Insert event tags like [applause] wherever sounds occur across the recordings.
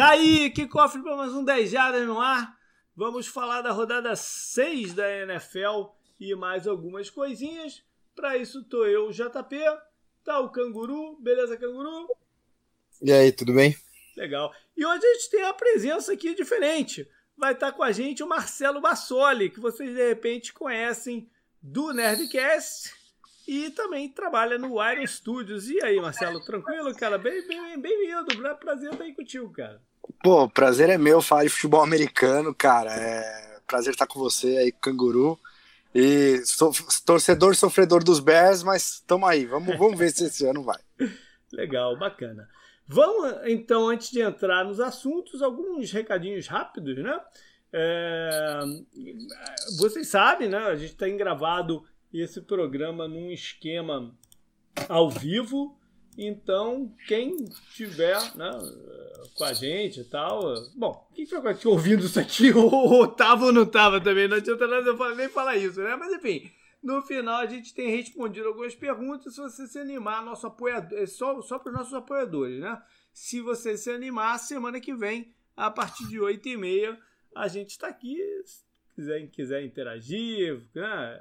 Tá aí, que cofre para mais um 10 Jardas no ar. Vamos falar da rodada 6 da NFL e mais algumas coisinhas. Para isso tô eu, o JP, tá o Canguru, beleza Canguru? E aí, tudo bem? Legal. E hoje a gente tem uma presença aqui diferente. Vai estar tá com a gente o Marcelo Bassoli, que vocês de repente conhecem do Nerdcast e também trabalha no Iron Studios. E aí, Marcelo, tranquilo, cara? Bem-vindo, bem, bem, bem prazer estar aí contigo, cara. Pô, prazer é meu falar de futebol americano, cara. É prazer estar com você aí, canguru. E sou torcedor sofredor dos Bears, mas tamo aí. Vamos, vamos ver se esse ano vai. [laughs] Legal, bacana. Vamos, então, antes de entrar nos assuntos, alguns recadinhos rápidos, né? É, vocês sabem, né? A gente tem gravado esse programa num esquema ao vivo. Então, quem tiver né, com a gente e tal. Bom, quem foi ouvindo isso aqui, ou tava ou não tava também, não adianta nada eu nem falar isso, né? Mas enfim, no final a gente tem respondido algumas perguntas. Se você se animar, nosso apoiador, é só, só para os nossos apoiadores, né? Se você se animar, semana que vem, a partir de 8h30, a gente está aqui. Se quiser, quiser interagir, né?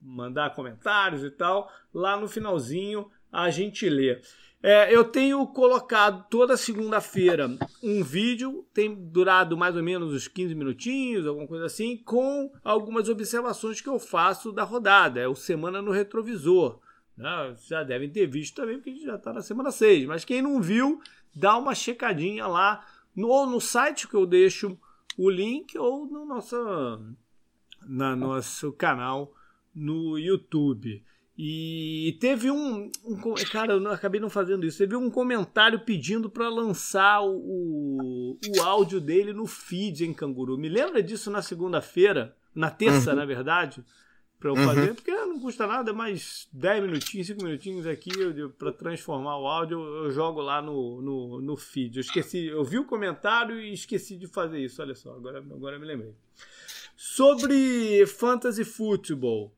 mandar comentários e tal, lá no finalzinho a gente lê. É, eu tenho colocado toda segunda-feira um vídeo, tem durado mais ou menos uns 15 minutinhos, alguma coisa assim, com algumas observações que eu faço da rodada. É o Semana no Retrovisor. Né? Já devem ter visto também, porque a gente já está na semana 6. Mas quem não viu, dá uma checadinha lá, no, ou no site que eu deixo o link, ou no nosso, na nosso canal no YouTube. E teve um, um, Cara, eu acabei não fazendo isso. Teve um comentário pedindo para lançar o, o áudio dele no feed em Canguru. Me lembra disso na segunda-feira? Na terça, uhum. na verdade? Para eu uhum. fazer, porque não custa nada, mais 10 minutinhos, 5 minutinhos aqui para transformar o áudio, eu jogo lá no, no, no feed. Eu esqueci, eu vi o comentário e esqueci de fazer isso. Olha só, agora, agora me lembrei. Sobre Fantasy Football.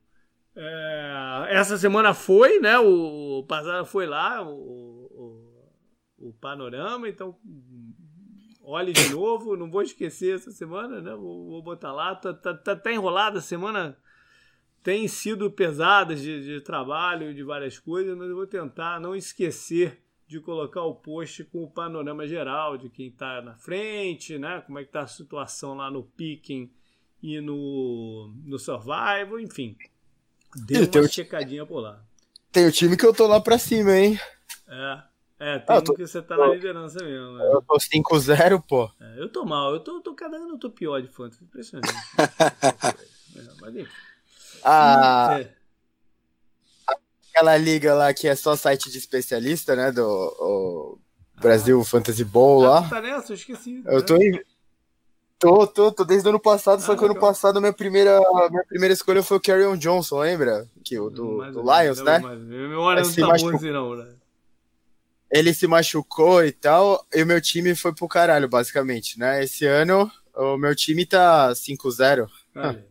É, essa semana foi, né? O, passado foi lá, o, o, o, panorama, então olhe de novo, não vou esquecer essa semana, né? Vou, vou botar lá, tá, tá, tá, tá, enrolada a semana, tem sido pesada de, de trabalho, de várias coisas, mas eu vou tentar não esquecer de colocar o post com o panorama geral de quem está na frente, né? Como é que tá a situação lá no picking e no, no survival, enfim. Deu uma checadinha por lá. Tem o time que eu tô lá pra cima, hein? É. É, tem ah, tô... que você tá na liderança mesmo. Né? Eu tô 5-0, pô. É, eu tô mal, eu tô, tô cada ano eu tô pior de fantasy. Impressionante. [laughs] é, mas enfim. Ah, é. Aquela liga lá que é só site de especialista, né? Do Brasil ah. Fantasy Bowl ah, lá. Tá nessa? Eu esqueci. Eu né? tô em. Tô, tô, tô desde o ano passado, ah, só que legal. ano passado minha primeira, minha primeira escolha foi o Carrion Johnson, lembra? Que, o do, mas, do Lions, não, né? Mas, memória não tá machucou, assim, não, né? Ele se machucou e tal, e o meu time foi pro caralho, basicamente, né? Esse ano, o meu time tá 5-0. [laughs]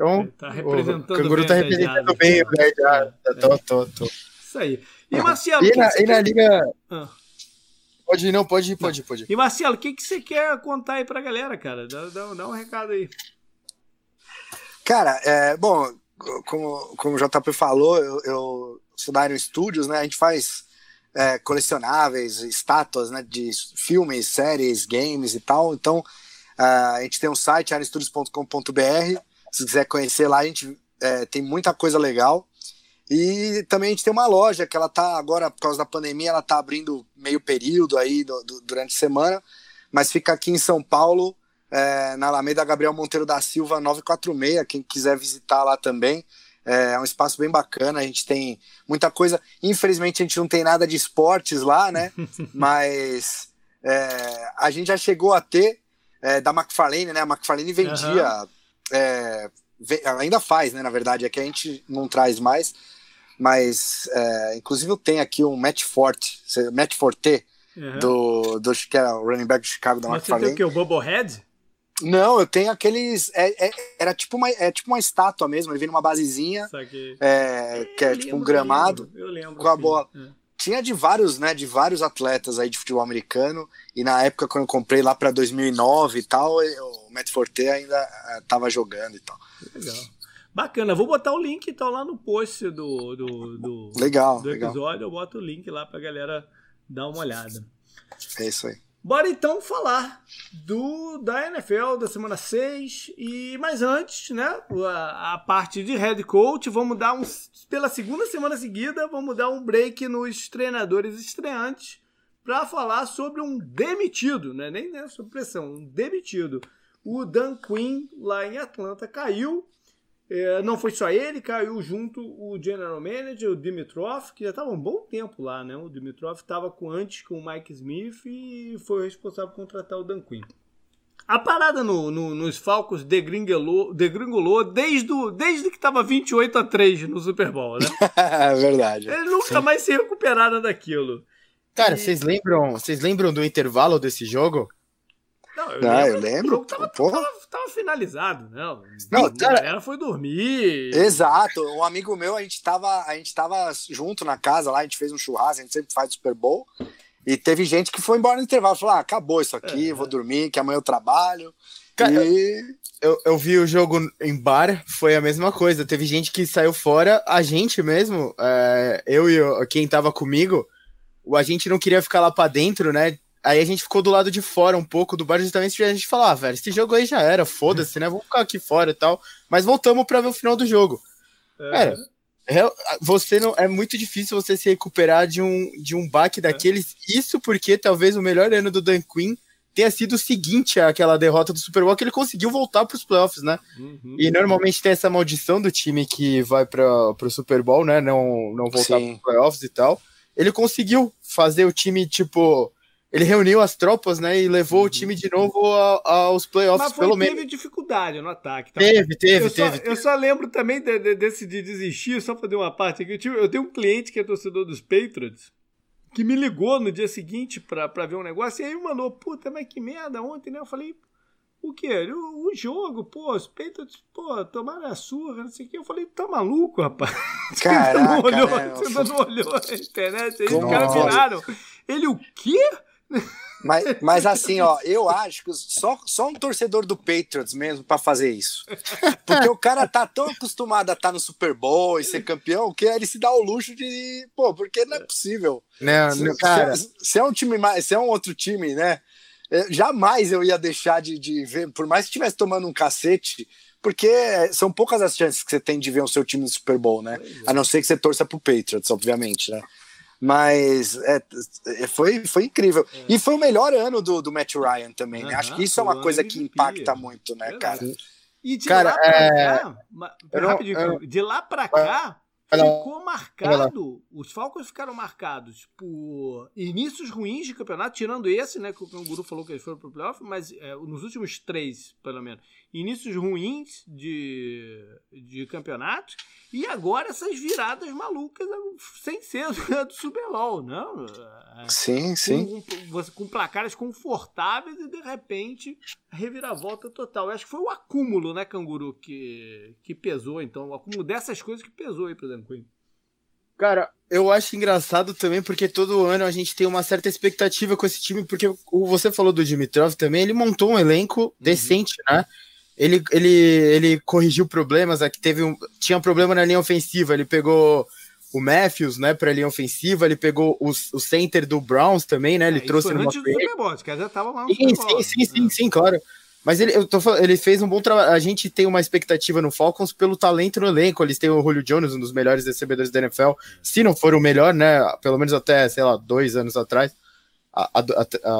Então, tá o Canguru tá representando bem o. É, tô, tô, tô. Isso aí. E, Marcelo, e, na, e na liga... Ah. Pode ir, não, pode ir, pode ir, pode ir. E Marcelo, o que, que você quer contar aí pra galera, cara? Dá, dá, dá um recado aí. Cara, é, bom, como, como o JP falou, eu, eu sou da Iron Studios, né? A gente faz é, colecionáveis, estátuas né, de filmes, séries, games e tal. Então, a gente tem um site, ironstudios.com.br. Se quiser conhecer lá, a gente é, tem muita coisa legal. E também a gente tem uma loja que ela tá agora, por causa da pandemia, ela tá abrindo meio período aí do, do, durante a semana, mas fica aqui em São Paulo, é, na Alameda Gabriel Monteiro da Silva 946, quem quiser visitar lá também. É, é um espaço bem bacana, a gente tem muita coisa. Infelizmente a gente não tem nada de esportes lá, né? [laughs] mas é, a gente já chegou a ter é, da McFarlane, né? A McFarlane vendia, uhum. ainda faz, né? Na verdade, é que a gente não traz mais mas é, inclusive eu tenho aqui um Matt Forte, Matt Forte, uhum. do, do que era o running back de Chicago da Mas você tem o que, o Bubblehead? Não, eu tenho aqueles. É, é, era tipo uma, é tipo uma estátua mesmo. Ele vem numa basezinha. Que... É, que é, tipo um gramado. Eu lembro. Eu lembro com a bola. É. tinha de vários, né, de vários atletas aí de futebol americano, e na época quando eu comprei lá para 2009 e tal, o Matt Forte ainda estava jogando e tal. Legal. Bacana, vou botar o link então lá no post do, do, do, legal, do episódio, legal. eu boto o link lá pra galera dar uma olhada. É isso aí. Bora então falar do da NFL da semana 6 e mais antes, né, a, a, parte de head coach, vamos dar um pela segunda semana seguida, vamos dar um break nos treinadores estreantes para falar sobre um demitido, né, nem né, sobre pressão, um demitido. O Dan Quinn lá em Atlanta caiu é, não foi só ele, caiu junto o general manager, o Dimitrov, que já estava um bom tempo lá, né? O Dimitrov estava com, antes com o Mike Smith e foi responsável por contratar o Dan Quinn. A parada no, no, nos Falcons degringolou, degringolou desde, o, desde que estava 28 a 3 no Super Bowl, né? é [laughs] verdade. Ele nunca Sim. mais se recuperaram daquilo. Cara, e... vocês lembram, vocês lembram do intervalo desse jogo? Não, eu, não, lembro, eu lembro. O jogo tava, tava, tava, finalizado, não. Não, a cara, galera foi dormir. Exato. Um amigo meu, a gente, tava, a gente tava junto na casa lá, a gente fez um churrasco, a gente sempre faz Super Bowl. E teve gente que foi embora no intervalo, falou: ah, acabou isso aqui, é, vou é. dormir, que amanhã eu trabalho. Cara, e... eu, eu vi o jogo em bar, foi a mesma coisa. Teve gente que saiu fora, a gente mesmo, é, eu e eu, quem tava comigo, a gente não queria ficar lá pra dentro, né? Aí a gente ficou do lado de fora um pouco do bar, justamente pra gente falar, ah, velho, esse jogo aí já era, foda-se, né? Vamos ficar aqui fora e tal. Mas voltamos pra ver o final do jogo. É. é você não é muito difícil você se recuperar de um, de um baque é. daqueles. Isso porque talvez o melhor ano do Dan Quinn tenha sido o seguinte àquela derrota do Super Bowl que ele conseguiu voltar para os playoffs, né? Uhum. E normalmente tem essa maldição do time que vai para o Super Bowl, né? Não, não voltar para os playoffs e tal. Ele conseguiu fazer o time, tipo, ele reuniu as tropas, né, e levou uhum. o time de novo a, aos playoffs, Mas foi, pelo menos. teve dificuldade no ataque. Tá? Teve, teve, eu teve, só, Eu só lembro também de, de, desse de desistir, só fazer uma parte aqui. Eu, tive, eu tenho um cliente que é torcedor dos Patriots, que me ligou no dia seguinte pra, pra ver um negócio, e aí mandou, puta, mas que merda ontem, né? Eu falei, o quê? O, o jogo, pô, os Patriots, pô, tomaram a surra, não sei o quê. Eu falei, tá maluco, rapaz? [laughs] Caraca, você não olhou, né? você não olhou a internet, aí os caras viraram. Ele, o quê? Mas, mas assim, ó, eu acho que só, só um torcedor do Patriots mesmo para fazer isso. Porque o cara tá tão acostumado a estar tá no Super Bowl e ser campeão que ele se dá o luxo de. Pô, porque não é possível. Não, se, cara. Se, se, é um time mais, se é um outro time, né? É, jamais eu ia deixar de, de ver, por mais que estivesse tomando um cacete, porque são poucas as chances que você tem de ver o seu time no Super Bowl, né? A não ser que você torça pro Patriots, obviamente, né? Mas é, é, foi, foi incrível. É. E foi o melhor ano do, do Matt Ryan também, né? Acho que isso é uma coisa que impacta muito, né, cara? E de cara, lá pra é... cá, rapidinho, eu... de lá pra cá, ficou marcado, os Falcons ficaram marcados por inícios ruins de campeonato, tirando esse, né, que o Canguru falou que eles foram pro playoff, mas é, nos últimos três, pelo menos, inícios ruins de, de campeonato, e agora essas viradas malucas sem ser [laughs] do Super Bowl, não? É, sim, sim. Com, com, placares confortáveis e de repente reviravolta total. Eu acho que foi o acúmulo, né, Canguru, que, que pesou, então, o acúmulo dessas coisas que pesou aí pro Dan Quinn. Cara, eu acho engraçado também porque todo ano a gente tem uma certa expectativa com esse time, porque você falou do Dimitrov também, ele montou um elenco uhum. decente, né? Ele, ele, ele corrigiu problemas, aqui teve um, tinha um problema na linha ofensiva, ele pegou o Matthews, né, para linha ofensiva, ele pegou o, o center do Browns também, né, ele é, trouxe no antes do Super Bowl, que já tava lá no sim, sim, sim, sim, sim, claro. Mas ele, eu tô falando, ele fez um bom trabalho. A gente tem uma expectativa no Falcons pelo talento no elenco. Eles têm o Julio Jones, um dos melhores recebedores da NFL. Se não for o melhor, né? Pelo menos até, sei lá, dois anos atrás. A, a,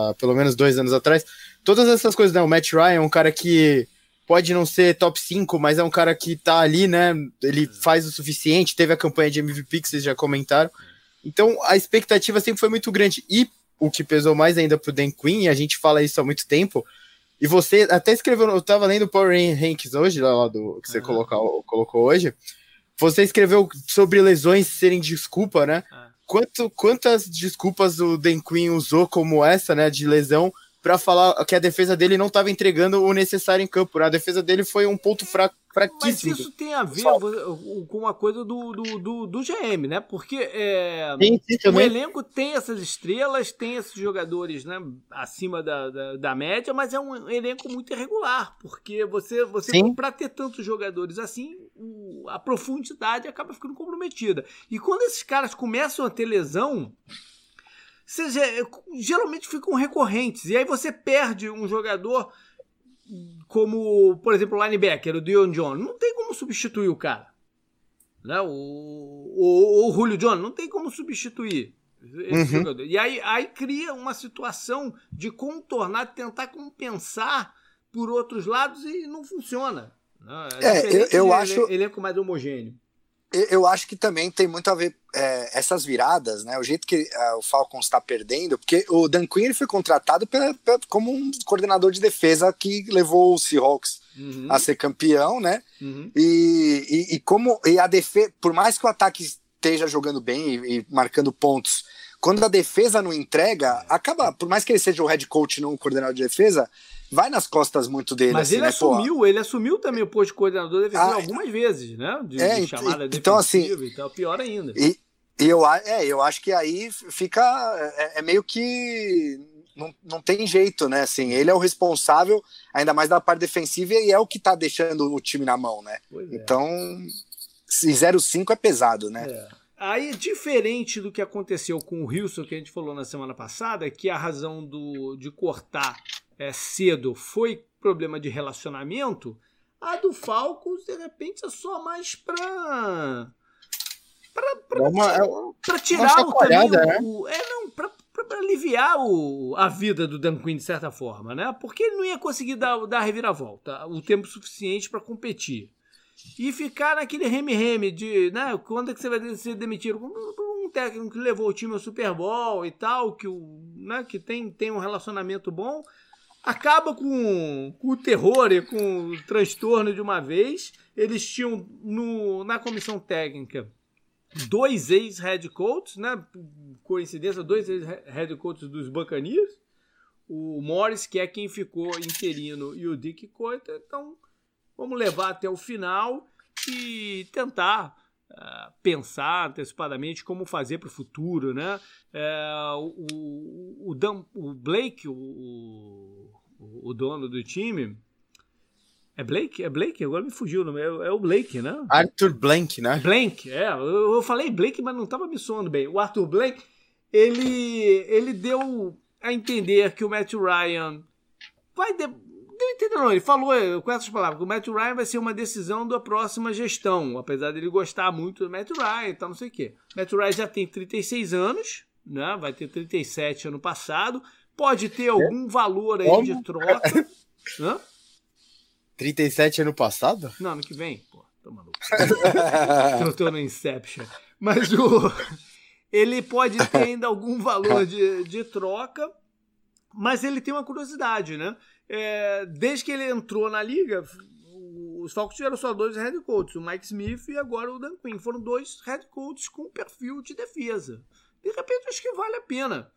a, pelo menos dois anos atrás. Todas essas coisas, né? O Matt Ryan, um cara que pode não ser top 5, mas é um cara que tá ali, né? Ele faz o suficiente, teve a campanha de MVP que vocês já comentaram. Então a expectativa sempre foi muito grande. E o que pesou mais ainda pro Dan Quinn, e a gente fala isso há muito tempo, e você até escreveu, eu tava lendo o Power Rankings hoje, lá do que você uhum. colocou, colocou hoje. Você escreveu sobre lesões serem desculpa, né? Uhum. Quanto, quantas desculpas o Dan Quinn usou como essa, né, de lesão para falar que a defesa dele não estava entregando o necessário em campo. A defesa dele foi um ponto fraco, fraquíssimo. Mas isso tem a ver com a coisa do, do, do, do GM, né? Porque é, o elenco tem essas estrelas, tem esses jogadores né, acima da, da, da, média, mas é um elenco muito irregular. Porque você, você para ter tantos jogadores assim, a profundidade acaba ficando comprometida. E quando esses caras começam a ter lesão seja, geralmente ficam recorrentes. E aí você perde um jogador como, por exemplo, o linebacker, o Dion John. Não tem como substituir o cara. Né? O, o, o Julio John não tem como substituir uhum. E aí, aí cria uma situação de contornar, de tentar compensar por outros lados e não funciona. Né? É, é eu, eu acho. Elenco mais homogêneo eu acho que também tem muito a ver é, essas viradas, né? O jeito que é, o Falcons está perdendo, porque o Dan Quinn foi contratado pela, pela, como um coordenador de defesa que levou o Seahawks uhum. a ser campeão, né? Uhum. E, e, e, como e a defesa, por mais que o ataque esteja jogando bem e, e, marcando pontos, quando a defesa não entrega, acaba, por mais que ele seja o head coach não o coordenador de defesa, vai nas costas muito dele. Mas assim, ele né, assumiu, pô? ele assumiu também o posto de coordenador defensivo ah, algumas vezes, né? De, é, de chamada então, assim, e tal, pior ainda. E, eu, é, eu acho que aí fica. É, é, meio que. Não, não tem jeito, né? Assim, ele é o responsável, ainda mais da parte defensiva, e é o que tá deixando o time na mão, né? É. Então, 0-5 é pesado, né? É. Aí, diferente do que aconteceu com o Wilson, que a gente falou na semana passada, que a razão do, de cortar é, cedo foi problema de relacionamento, a do Falcos, de repente, é só mais pra. Pra, pra, uma, pra tirar o, também, né? o, É, não, pra, aliviar o, a vida do Dan Quinn, de certa forma, né? Porque ele não ia conseguir dar, dar a reviravolta o tempo suficiente para competir. E ficar naquele reme-reme de, né? Quando é que você vai ser demitido? Um técnico que levou o time ao Super Bowl e tal, que, o, né, que tem, tem um relacionamento bom acaba com, com, o terror e com o transtorno de uma vez. Eles tinham no, na comissão técnica dois ex-head coaches, né? Coincidência, dois ex-head coaches dos Buccaneers. O Morris, que é quem ficou interino, e o Dick Coita. Então, vamos levar até o final e tentar uh, pensar antecipadamente como fazer para o futuro, né? Uh, o, o, Dan, o Blake, o, o, dono do time. É Blake? É Blake? Agora me fugiu o nome. É, é, o Blake, né? Arthur Blank, né? Blank, é. Eu, eu falei Blake, mas não estava me soando bem. O Arthur Blank, ele, ele deu a entender que o Matt Ryan vai. De, deu a entender, não. Ele falou com essas palavras que o Matt Ryan vai ser uma decisão da próxima gestão, apesar dele gostar muito do Matt Ryan e tal, não sei o quê. Matt Ryan já tem 36 anos, né? Vai ter 37 ano passado pode ter algum valor aí Como? de troca. [laughs] Hã? 37 ano passado? Não, ano que vem. Pô, tô maluco. [laughs] tô no Inception. Mas o. [laughs] Ele pode ter ainda algum valor de, de troca, mas ele tem uma curiosidade, né? É, desde que ele entrou na liga, os Falcons tiveram só dois head coaches, o Mike Smith e agora o Dan Quinn. Foram dois head coaches com perfil de defesa. De repente, acho que vale a pena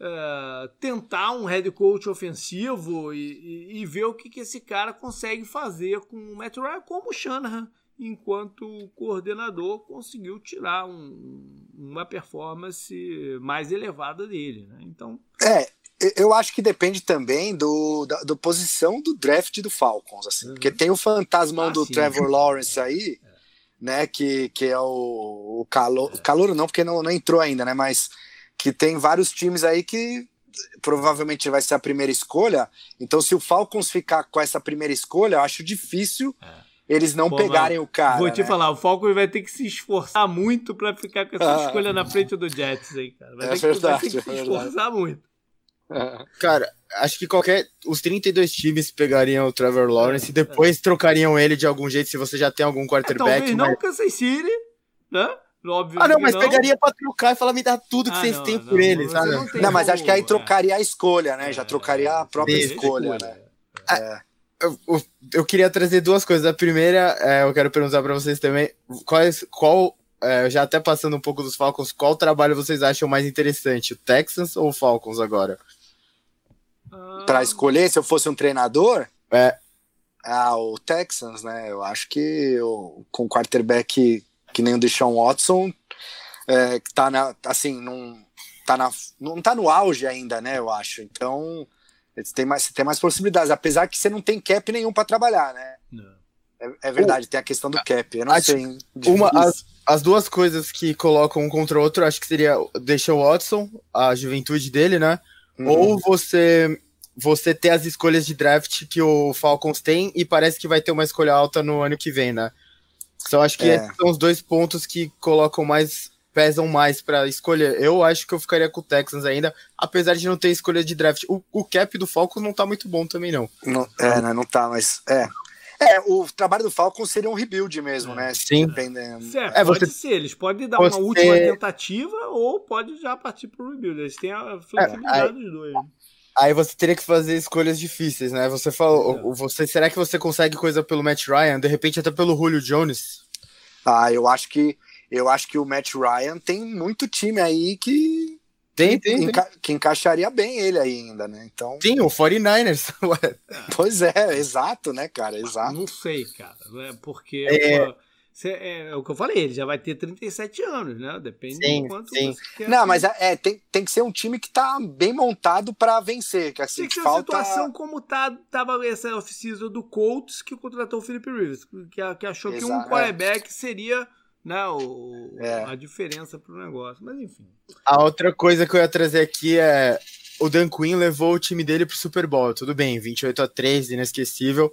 uh, tentar um head coach ofensivo e, e, e, ver o que, que esse cara consegue fazer com o Matt Ryan, como o Shanahan, enquanto coordenador, conseguiu tirar um, uma performance mais elevada dele. Né? Então. É, eu acho que depende também do, da, da posição do draft do Falcons, assim, uhum. porque tem o fantasmão ah, do sim. Trevor Lawrence aí, é. né, que, que é o, o calor, é. calor não, porque não, não entrou ainda, né, mas que tem vários times aí que provavelmente vai ser a primeira escolha. Então, se o Falcons ficar com essa primeira escolha, eu acho difícil é. eles não Pô, pegarem o cara. Vou te né? falar, o Falcons vai ter que se esforçar muito para ficar com essa ah. [laughs] escolha na frente do Jets aí, cara. Vai, é ter, verdade, que, vai ter que é se esforçar muito. É. [laughs] Cara, acho que qualquer. Os 32 times pegariam o Trevor Lawrence é, e depois trocariam ele de algum jeito se você já tem algum quarterback. É, talvez mas... não Kansas City, né? Óbvio ah, não, mas não. pegaria pra trocar e falar, me dá tudo que ah, vocês não, têm por ele, sabe? Não, não mas acho que aí trocaria a escolha, né? Já trocaria a própria escolha, escolha, né? É. Eu, eu, eu, queria trazer duas coisas. A primeira, é, eu quero perguntar para vocês também, quais, qual, é, já até passando um pouco dos Falcons, qual trabalho vocês acham mais interessante, o Texans ou o Falcons agora? Ah. para escolher se eu fosse um treinador, é. Ah, o Texans, né? Eu acho que eu, com quarterback que nem o Deshaun Watson, é, que tá na, assim, não tá, na, não tá no auge ainda, né? Eu acho. Então, tem mais, tem mais possibilidades, apesar que você não tem cap nenhum para trabalhar, né? É, é, verdade, o, tem a questão do cap. Eu não sei. Uma, as, as duas coisas que colocam um contra o outro, acho que seria deixar o Watson, a juventude dele, né? Uhum. Ou você você ter as escolhas de draft que o Falcons tem e parece que vai ter uma escolha alta no ano que vem, né? Então acho que é. esses são os dois pontos que colocam mais pesam mais para escolher. Eu acho que eu ficaria com o Texans ainda, apesar de não ter escolha de draft. O, o cap do Falcons não tá muito bom também não. não é, né, não tá, mas é. É, o trabalho do Falcons seria um rebuild mesmo, né? Sim. Dependendo. Certo, é, pode você... ser. Eles podem dar você... uma última tentativa ou pode já partir pro rebuild. Eles têm a flexibilidade é, dos dois. Aí você teria que fazer escolhas difíceis, né? Você falou, é. você será que você consegue coisa pelo Matt Ryan, de repente até pelo Julio Jones? Ah, eu acho que eu acho que o Matt Ryan tem muito time aí que tem, tem, enca tem. que encaixaria bem ele ainda, né? Então Sim, o 49ers. [laughs] pois é, exato, né, cara? Exato. Não sei, cara, né? porque é... É, é, o que eu falei, ele já vai ter 37 anos, né? Depende sim, do quanto sim. você quer. Não, mas é, é, tem, tem que ser um time que tá bem montado para vencer. Que assim, tem que ser falta... uma situação como tá, tava essa off-season do Colts que contratou o Felipe Rivers, que, que achou Exato, que um é. quarterback seria né, o, é. a diferença pro negócio. Mas enfim. A outra coisa que eu ia trazer aqui é o Dan Quinn levou o time dele pro Super Bowl. Tudo bem, 28 a 3, inesquecível.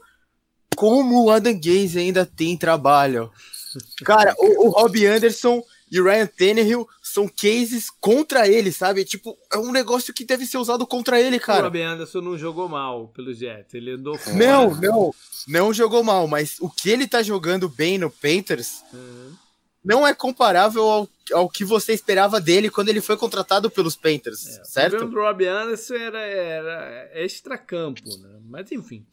Como o Adam Gaze ainda tem trabalho? Cara, o, o Robbie Anderson e o Ryan Tannehill são cases contra ele, sabe? Tipo, é um negócio que deve ser usado contra ele, cara. O Robbie Anderson não jogou mal pelo Jets, ele andou fora. Não, não, não jogou mal, mas o que ele tá jogando bem no Panthers uhum. Não é comparável ao, ao que você esperava dele quando ele foi contratado pelos Panthers, é, certo? O do Robbie Anderson era, era extra-campo, né? Mas enfim.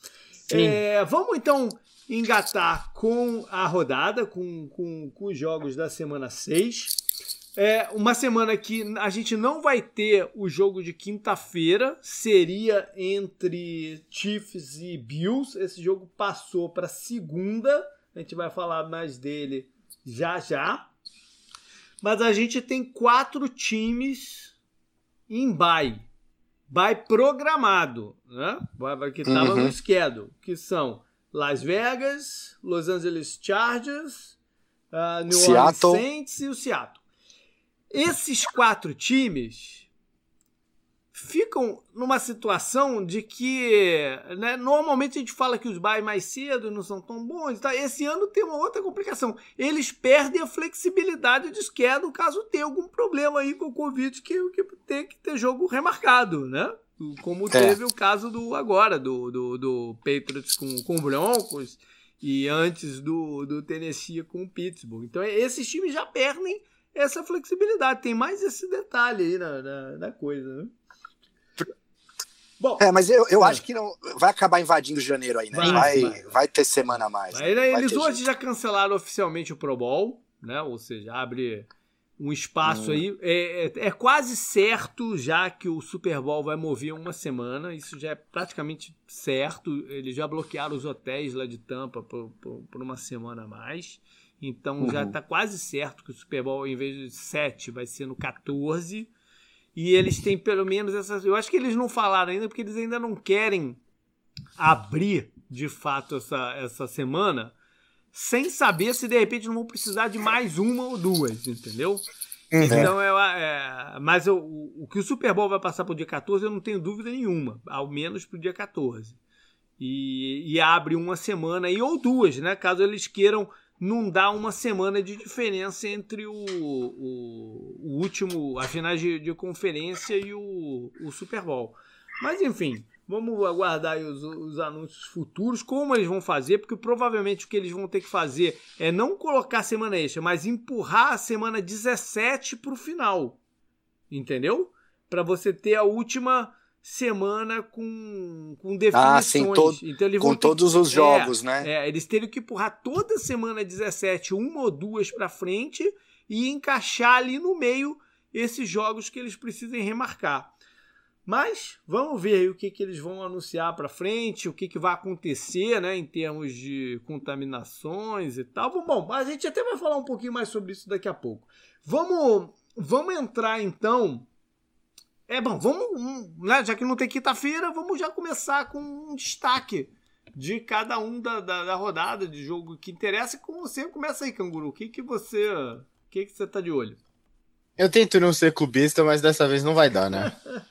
É, vamos então engatar com a rodada, com, com, com os jogos da semana 6. É uma semana que a gente não vai ter o jogo de quinta-feira, seria entre Chiefs e Bills. Esse jogo passou para segunda, a gente vai falar mais dele já já. Mas a gente tem quatro times em bye, bye programado, né? Que estava uhum. no schedule, que são Las Vegas, Los Angeles Chargers, uh, New Seattle. Orleans Saints e o Seattle. Esses quatro times ficam numa situação de que né, normalmente a gente fala que os buys mais cedo não são tão bons. Tá? Esse ano tem uma outra complicação. Eles perdem a flexibilidade de schedule caso tenha algum problema aí com o Covid que, que tem que ter jogo remarcado, né? Como é. teve o caso do agora, do, do, do Patriots com, com o Broncos e antes do, do Tennessee com o Pittsburgh. Então esses times já perdem essa flexibilidade. Tem mais esse detalhe aí na, na, na coisa, né? Bom, é, mas eu, eu é. acho que não vai acabar invadindo janeiro aí, né? Vai, vai, vai. vai ter semana a mais. Né? Eles hoje já cancelaram oficialmente o Pro Bowl, né? Ou seja, abre um espaço hum. aí. É, é, é, quase certo já que o Super Bowl vai mover uma semana. Isso já é praticamente certo. Eles já bloquearam os hotéis lá de Tampa por, por, por uma semana a mais. Então uhum. já está quase certo que o Super Bowl, em vez de 7, vai ser no 14. E eles têm pelo menos essas. Eu acho que eles não falaram ainda, porque eles ainda não querem abrir de fato essa, essa semana sem saber se de repente não vão precisar de mais uma ou duas, entendeu? Uhum. Então, é, é mas eu, o, o, que o Super Bowl vai passar para o dia 14, eu não tenho dúvida nenhuma, ao menos para o dia 14. E, e, abre uma semana aí, ou duas, né? Caso eles queiram não dar uma semana de diferença entre o, o, o último, a finais de, de conferência e o, o Super Bowl. Mas enfim, Vamos aguardar os, os, anúncios futuros, como eles vão fazer, porque provavelmente o que eles vão ter que fazer é não colocar a semana extra, mas empurrar a semana 17 para o final. Entendeu? Para você ter a última semana com, com definições. Ah, sim, todo, então, com todos que, os jogos, é, né? É, eles teriam que empurrar toda semana 17, uma ou duas para frente, e encaixar ali no meio esses jogos que eles precisem remarcar. Mas vamos ver aí o que, que eles vão anunciar para frente, o que, que vai acontecer né, em termos de contaminações e tal. Bom, a gente até vai falar um pouquinho mais sobre isso daqui a pouco. Vamos, vamos entrar então. É bom, vamos, né, já que não tem quinta-feira, vamos já começar com um destaque de cada um da, da, da, rodada de jogo que interessa. Com você, começa aí, Canguru. O que, que você. O que, que você tá de olho? Eu tento não ser clubista, mas dessa vez não vai dar, né? [laughs]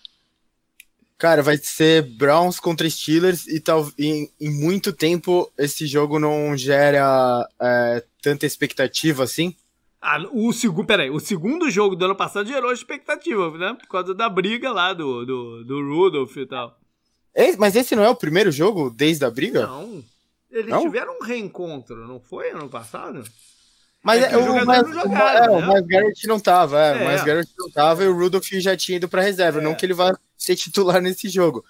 Cara, vai ser Browns contra Steelers e tal, em, em muito tempo esse jogo não gera é, tanta expectativa assim. Ah, o segundo, peraí, o segundo jogo do ano passado gerou expectativa, né? Por causa da briga lá do, do, do Rudolph e tal. É, mas esse não é o primeiro jogo desde a briga? Não. Eles não? tiveram um reencontro, não foi ano passado? Mas é, o, mas, jogaram, é, né? o Garrett não tava, é, é. mas Garrett não tava e o Rudolph já tinha ido para reserva, é. não que ele vá ser titular nesse jogo.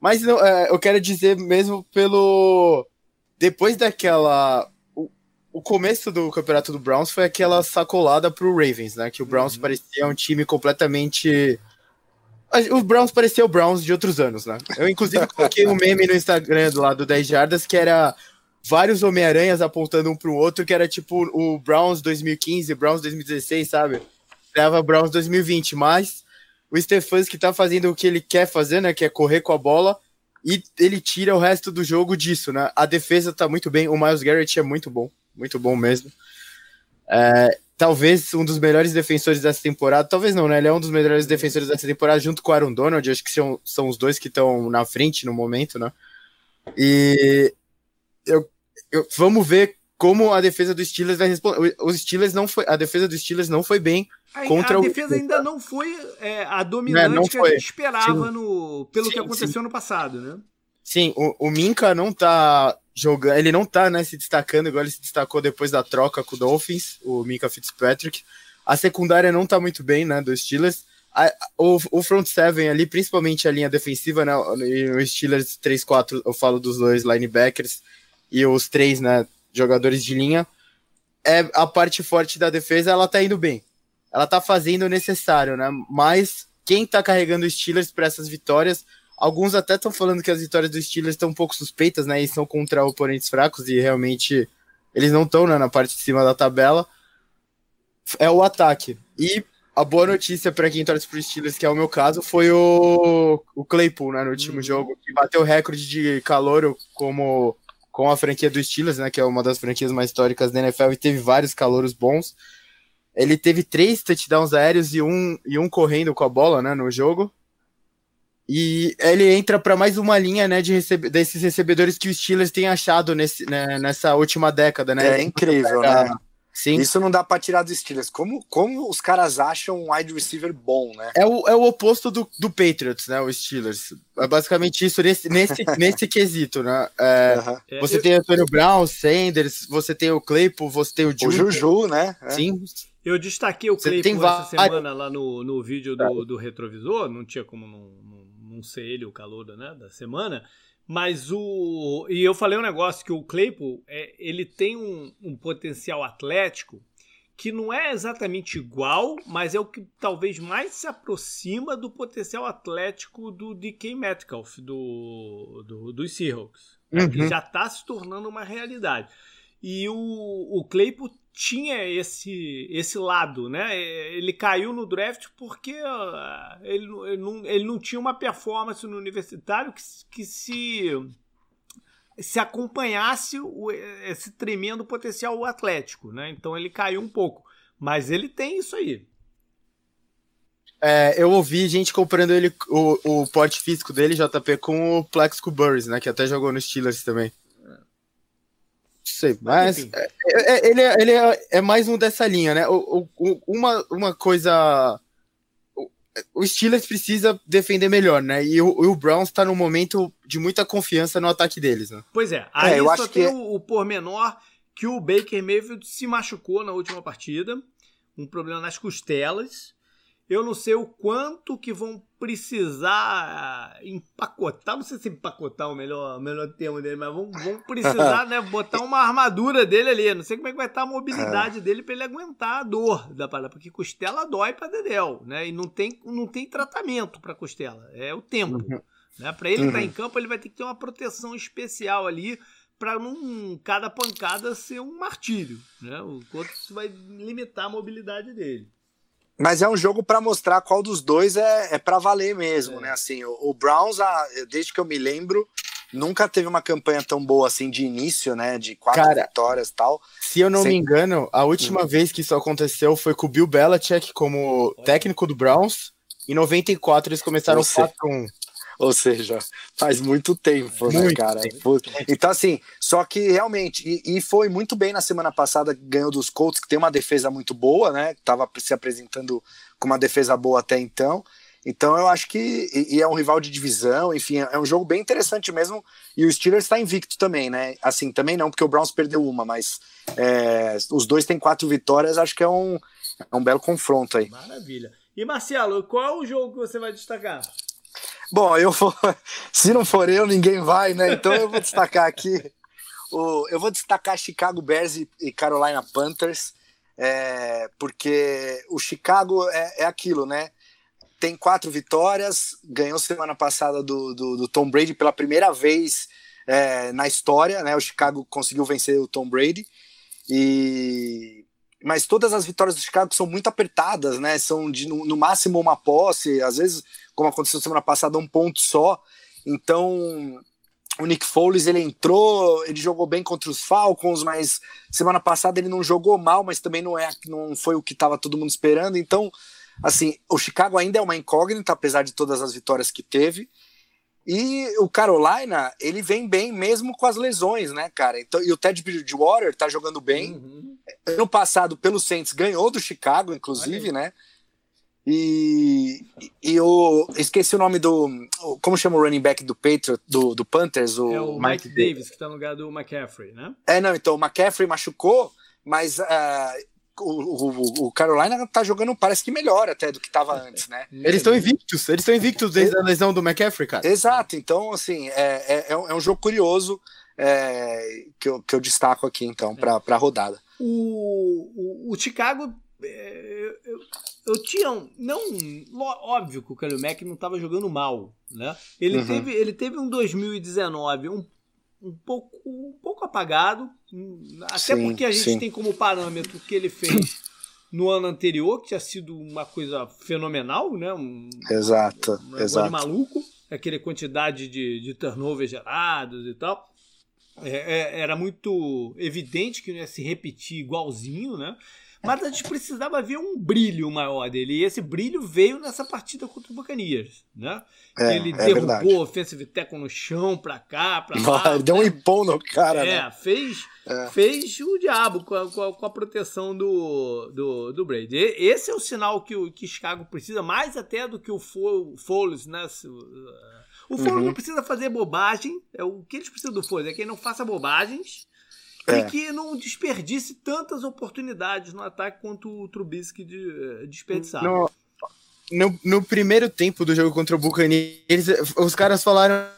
Mas não, é, eu quero dizer mesmo pelo depois daquela o, o, começo do campeonato do Browns foi aquela sacolada pro Ravens, né? Que o Browns uhum. parecia um time completamente os Browns parecia o Browns de outros anos, né? Eu inclusive coloquei um meme no Instagram do lado 10 jardas que era vários Homem-Aranhas apontando um pro outro, que era tipo o Browns 2015, Browns 2016, sabe? Leva Browns 2020, mas o Stefanski tá fazendo o que ele quer fazer, né? Que é correr com a bola e ele tira o resto do jogo disso, né? A defesa tá muito bem, o Miles Garrett é muito bom, muito bom mesmo. É, talvez um dos melhores defensores dessa temporada, talvez não, né? Ele é um dos melhores defensores dessa temporada junto com o Aaron Donald, acho que são, são os dois que estão na frente no momento, né? E eu eu, vamos ver como a defesa dos Steelers vai responder. Os Steelers não foi, a defesa dos Steelers não foi bem a, contra a defesa o... ainda não foi é, a dominante não, não que a gente esperava no, pelo sim, que aconteceu sim. no passado, né? Sim, o, o Minka não tá jogando, ele não tá né, se destacando igual ele se destacou depois da troca com o Dolphins, o Minka Fitzpatrick. A secundária não tá muito bem, né, dos Steelers. A, o, o front seven ali, principalmente a linha defensiva, né, os Steelers 3-4, eu falo dos dois linebackers, e os três né, jogadores de linha, é a parte forte da defesa, ela tá indo bem. Ela tá fazendo o necessário, né? Mas quem tá carregando os Steelers para essas vitórias, alguns até estão falando que as vitórias dos Steelers estão um pouco suspeitas, né? E são contra oponentes fracos e realmente eles não estão né, na parte de cima da tabela. É o ataque. E a boa notícia para quem torce para os Steelers, que é o meu caso, foi o, o Claypool, né, no último uhum. jogo, que bateu o recorde de calor como com a franquia do Steelers, né, que é uma das franquias mais históricas da NFL e teve vários calouros bons. Ele teve três touchdowns aéreos e um, e um correndo com a bola, né, no jogo. E ele entra para mais uma linha, né, de recebe desses recebedores que os Steelers têm achado nesse, né, nessa última década, né? É incrível, né? Sim. Isso não dá para tirar dos Steelers. Como, como os caras acham um wide receiver bom, né? É o, é o oposto do, do Patriots, né? Os Steelers. É basicamente isso nesse, nesse, [laughs] nesse quesito, né? É, uhum. Você tem o Antônio Brown, Sanders, você tem o Claypool, você tem o Juju. O Juju, né? É. Sim. Eu destaquei o Claypool essa semana lá no, no vídeo do, do retrovisor. Não tinha como não, não, ser ele o calor né, da semana. Mas o. E eu falei um negócio que o Claypool é, ele tem um, um, potencial atlético que não é exatamente igual, mas é o que talvez mais se aproxima do potencial atlético do DK Metcalf, do, do, dos Seahawks. Uhum. Que já está se tornando uma realidade. E o, o Claypool tinha esse esse lado, né? Ele caiu no draft porque ele, ele, não, ele não tinha uma performance no universitário que, que se se acompanhasse o, esse tremendo potencial atlético, né? Então ele caiu um pouco, mas ele tem isso aí. É, eu ouvi gente comparando ele o, o porte físico dele, JP, com o Plexico Burris, né? Que até jogou nos Steelers também sei, mas é, é, ele, é, ele é, é, mais um dessa linha, né? O, o, uma, uma coisa. O Steelers precisa defender melhor, né? E o, o Browns tá num momento de muita confiança no ataque deles, né? Pois é, aí é, eu acho tem que... o, o pormenor que o Baker Mayfield se machucou na última partida, um problema nas costelas. Eu não sei o quanto que vão precisar empacotar, não sei se empacotar é o melhor, o melhor termo dele, mas vão, vão precisar [laughs] né, botar uma armadura dele ali. Não sei como é que vai estar a mobilidade é. dele para ele aguentar a dor da parada, porque costela dói para dedéu, né? E não tem, não tem tratamento para costela, é o tempo. Uhum. Né? Para ele uhum. estar em campo, ele vai ter que ter uma proteção especial ali para não cada pancada ser um martírio, né? O quanto isso vai limitar a mobilidade dele. Mas é um jogo para mostrar qual dos dois é, é para valer mesmo, é. né? Assim, o, o Browns, ah, desde que eu me lembro, nunca teve uma campanha tão boa assim de início, né? De quatro Cara, vitórias e tal. Se eu não Sem... me engano, a última hum. vez que isso aconteceu foi com o Bill Belichick como técnico do Browns. Em 94 eles começaram 4-1. Ou seja, faz muito tempo, né, muito né, cara? Tempo. Então, assim, só que realmente, e, e, foi muito bem na semana passada, ganhou dos Colts, que tem uma defesa muito boa, né? Tava se apresentando com uma defesa boa até então. Então eu acho que. E, e é um rival de divisão, enfim, é um jogo bem interessante mesmo. E o Steelers está invicto também, né? Assim, também não, porque o Browns perdeu uma, mas é, os dois têm quatro vitórias, acho que é um, é um belo confronto aí. Maravilha. E Marcelo, qual é o jogo que você vai destacar? Bom, eu vou. [laughs] Se não for eu, ninguém vai, né? Então eu vou destacar aqui. O, eu vou destacar Chicago Bears e Carolina Panthers, é, porque o Chicago é, é, aquilo, né? Tem quatro vitórias, ganhou semana passada do, do, do Tom Brady pela primeira vez é, na história, né? O Chicago conseguiu vencer o Tom Brady. E mas todas as vitórias do Chicago são muito apertadas, né? São de, no, no, máximo uma posse, às vezes, como aconteceu semana passada, um ponto só. Então, o Nick Foles ele entrou, ele jogou bem contra os Falcons, mas semana passada ele não jogou mal, mas também não é, não foi o que estava todo mundo esperando. Então, assim, o Chicago ainda é uma incógnita, apesar de todas as vitórias que teve. E o Carolina, ele vem bem mesmo com as lesões, né, cara? Então, e o Ted Bridgewater tá jogando bem. Uhum. Ano passado, pelo Saints, ganhou do Chicago, inclusive, né? E, e eu esqueci o nome do. Como chama o running back do Patriot, do, do Panthers? O, é o Mike, Mike Davis, que tá no lugar do McCaffrey, né? É, não, então o McCaffrey machucou, mas uh, o, o, o, Carolina tá jogando, parece que melhor até do que tava antes, né? Eles estão invictos, eles estão invictos desde a lesão do McCaffrey, cara. Exato, então, assim, é, é, é, um, é jogo curioso é, que, eu, que eu destaco aqui, então, para a rodada. O, o, o Chicago, é, eu, eu, tinha. Um, não, óbvio que o Kalil Mack não estava jogando mal, né? Ele, uhum. teve, ele teve um 2019 um um pouco, um pouco apagado, até sim, porque a gente sim. tem como parâmetro o que ele fez no ano anterior, que tinha sido uma coisa fenomenal, né? Um, exato, um exato. maluco, aquele quantidade de, de turnovers gerados e tal. É, é, era muito evidente que não ia se repetir igualzinho, né? Mas a gente precisava ver um brilho maior dele. E esse brilho veio nessa partida contra o Buccaneers, né? É, ele é derrubou verdade. o offensive tackle no chão, pra cá, pra [laughs] lá. Ele deu um impão no cara, é, né? Fez, é. fez o diabo com a, com a, com a proteção do, do, do, Brady. Esse é o sinal que o que Chicago precisa, mais até do que o Foles, né? O Foles uhum. não precisa fazer bobagem. É o que eles precisam do Foles é que ele não faça bobagens é. e que não desperdice tantas oportunidades no ataque quanto o Trubisky de, eh, desperdiçava. No, no, no, primeiro tempo do jogo contra o Buccaneers, os caras falaram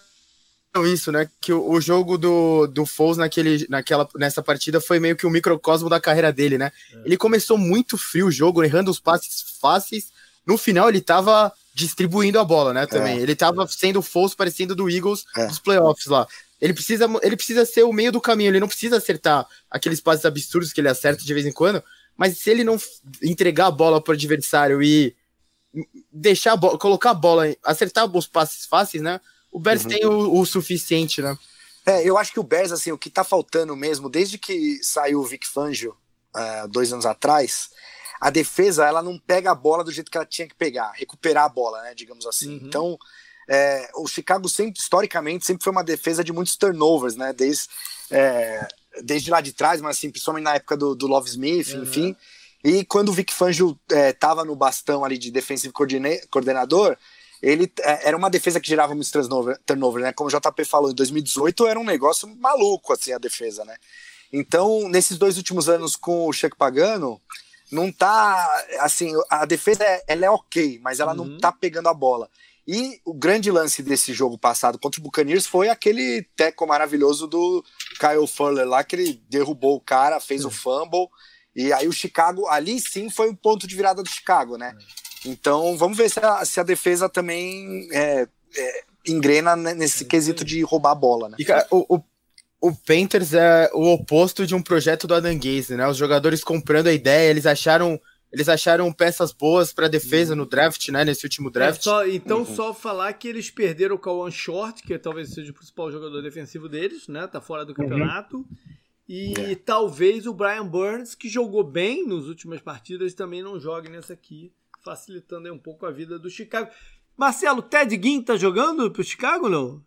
isso, né? Que o, o, jogo do, do Foles naquele, naquela, nessa partida foi meio que o um microcosmo da carreira dele, né? É. Ele começou muito frio o jogo, errando os passes fáceis. No final, ele tava distribuindo a bola, né? Também. É. Ele tava sendo o Foles parecendo do Eagles é. dos playoffs lá. Ele precisa, ele precisa ser o meio do caminho, ele não precisa acertar aqueles passes absurdos que ele acerta de vez em quando, mas se ele não entregar a bola para o adversário e deixar a bola, colocar a bola, acertar os passes fáceis, né? O Bears uhum. tem o, o, suficiente, né? É, eu acho que o Bears, assim, o que tá faltando mesmo, desde que saiu o Vic Fangio, uh, dois anos atrás, a defesa, ela não pega a bola do jeito que ela tinha que pegar, recuperar a bola, né, digamos assim. Uhum. Então, é, o Chicago sempre, historicamente, sempre foi uma defesa de muitos turnovers, né? Desde, é, desde lá de trás, mas assim, principalmente na época do, do Love Smith, uhum. enfim. E quando o Vic Fangio estava é, no bastão ali de defensive coordenador, ele é, era uma defesa que gerava muitos turnover, turnover, né? Como o JP falou, em 2018 era um negócio maluco, assim, a defesa, né? Então, nesses dois últimos anos com o Chuck Pagano, não tá assim, a defesa é, ela é ok, mas ela uhum. não tá pegando a bola. E o grande lance desse jogo passado contra o Buccaneers foi aquele teco maravilhoso do Kyle Fuller lá, que ele derrubou o cara, fez o fumble, e aí o Chicago, ali sim foi um ponto de virada do Chicago, né? Então vamos ver se a, se a defesa também é, é, engrena nesse quesito de roubar a bola, né? E, cara, o, o, o Panthers é o oposto de um projeto do Adam Gaze, né? Os jogadores comprando a ideia, eles acharam eles acharam peças boas para defesa no draft, né? Nesse último draft. É, só, então, uhum. só falar que eles perderam o Kawan Short, que talvez seja o principal jogador defensivo deles, né? Tá fora do uhum. campeonato. Uhum. E é. talvez o Brian Burns, que jogou bem nas últimas partidas, também não jogue nessa aqui, facilitando um pouco a vida do Chicago. Marcelo, Ted Ginn tá jogando pro Chicago, não?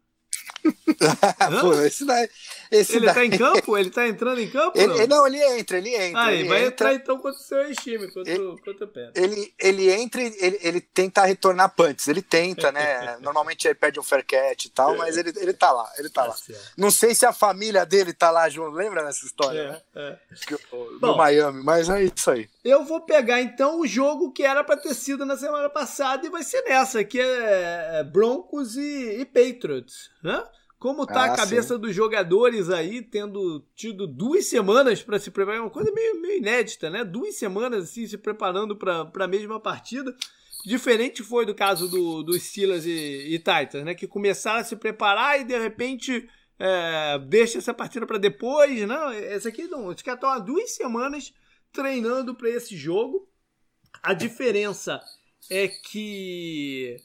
[laughs] Pô, esse daí, esse ele daí... tá em campo? Ele tá entrando em campo? Ele, não? não, ele entra, ele entra. Ah, ele vai entra. entrar então contra o seu time, contra, ele, contra o Pé. Ele, ele entra e ele, ele tenta retornar punts. Ele tenta, né? [laughs] Normalmente ele pede um fair catch e tal, mas ele, ele tá lá, ele tá, tá lá. Certo. Não sei se a família dele tá lá junto, lembra dessa história, é, né? É. Do Miami, mas é isso aí. Eu vou pegar então o jogo que era para ter sido na semana passada e vai ser nessa, que é, é Broncos e, e Patriots, né? Como tá ah, a cabeça sim. dos jogadores aí, tendo tido duas semanas para se preparar, é uma coisa meio, meio, inédita, né? Duas semanas assim, se preparando para a mesma partida. Diferente foi do caso do, dos Steelers e, e Titans, né? Que começaram a se preparar e de repente é, deixa essa partida para depois, não? Essa aqui não. Os caras estão há duas semanas treinando para esse jogo. A diferença é que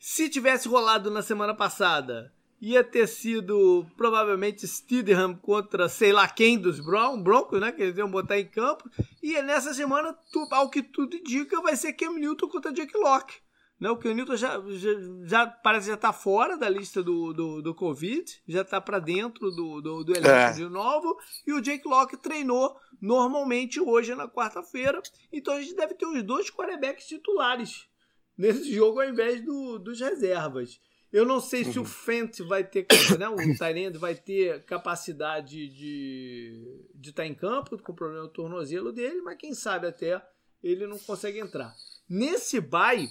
se tivesse rolado na semana passada ia ter sido provavelmente Steedham contra sei lá quem dos Brown, Broncos, né? Que eles iam botar em campo. E nessa semana, tu, ao que tudo indica, vai ser Cam Newton contra Jake Locke. Né? O Cam Newton já, já, já parece já tá fora da lista do, do, do Covid, já tá para dentro do, do, do elenco é. de novo. E o Jake Locke treinou normalmente hoje na quarta-feira. Então a gente deve ter os dois quarterbacks titulares nesse jogo ao invés do, dos reservas. Eu não sei se o uhum. Fent vai ter, né, o Tyrande vai ter capacidade de estar de tá em campo com o problema do tornozelo dele, mas quem sabe até ele não consegue entrar. Nesse bye,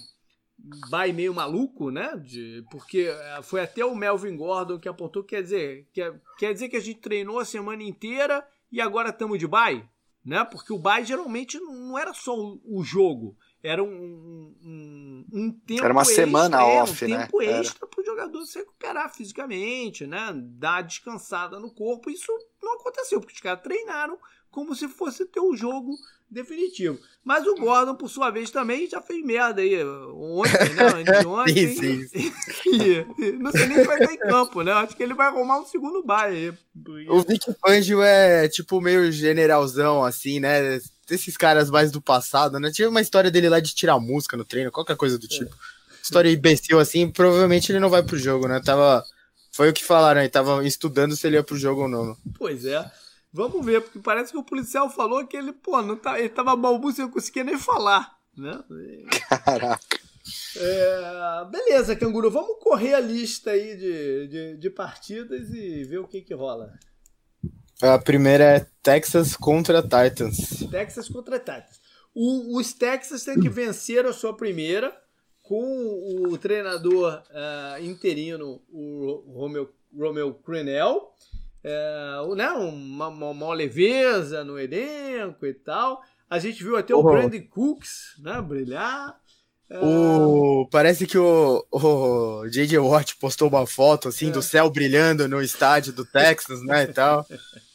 bye meio maluco, né? De, porque eh, foi até o Melvin Gordon que apontou, quer dizer, quer, quer dizer que a gente treinou a semana inteira e agora estamos de bye, né? Porque o bye geralmente não era só o jogo era um, um, um tempo Era uma extra, semana é, off, um né? tempo extra para o jogador se recuperar fisicamente, né? Dar descansada no corpo. Isso não aconteceu, porque os caras treinaram como se fosse ter o um jogo definitivo. Mas o Gordon, por sua vez, também já fez merda aí ontem, né? [laughs] Ontem. sim, sim. [laughs] E, não sei nem se vai estar em campo, né? Acho que ele vai arrumar um segundo baile aí. O Vic Fangio é tipo meio generalzão, assim, né? Desses caras mais do passado, né? Tinha uma história dele lá de tirar música no treino, qualquer coisa do é. tipo. É. História imbecil assim, provavelmente ele não vai pro jogo, né? Tava. Foi o que falaram aí, tava estudando se ele ia pro jogo ou não. Pois é. Vamos ver, porque parece que o policial falou que ele, pô, não tá, ele tava balbucio, não conseguia nem falar, né? Caraca. É, beleza, Canguru, vamos correr a lista aí de, de, de partidas e ver o que que rola. A primeira é Texas contra Titans. Texas contra Titans. O, os Texas têm que vencer a sua primeira com o treinador uh, interino, o Romeo, Romeo Crenel. Uh, né, uma, uma, leveza no elenco e tal. A gente viu até o Brandon Cooks né, brilhar. O... Parece que o, o J.J. Watt postou uma foto assim é. do céu brilhando no estádio do Texas, né, e tal. [laughs]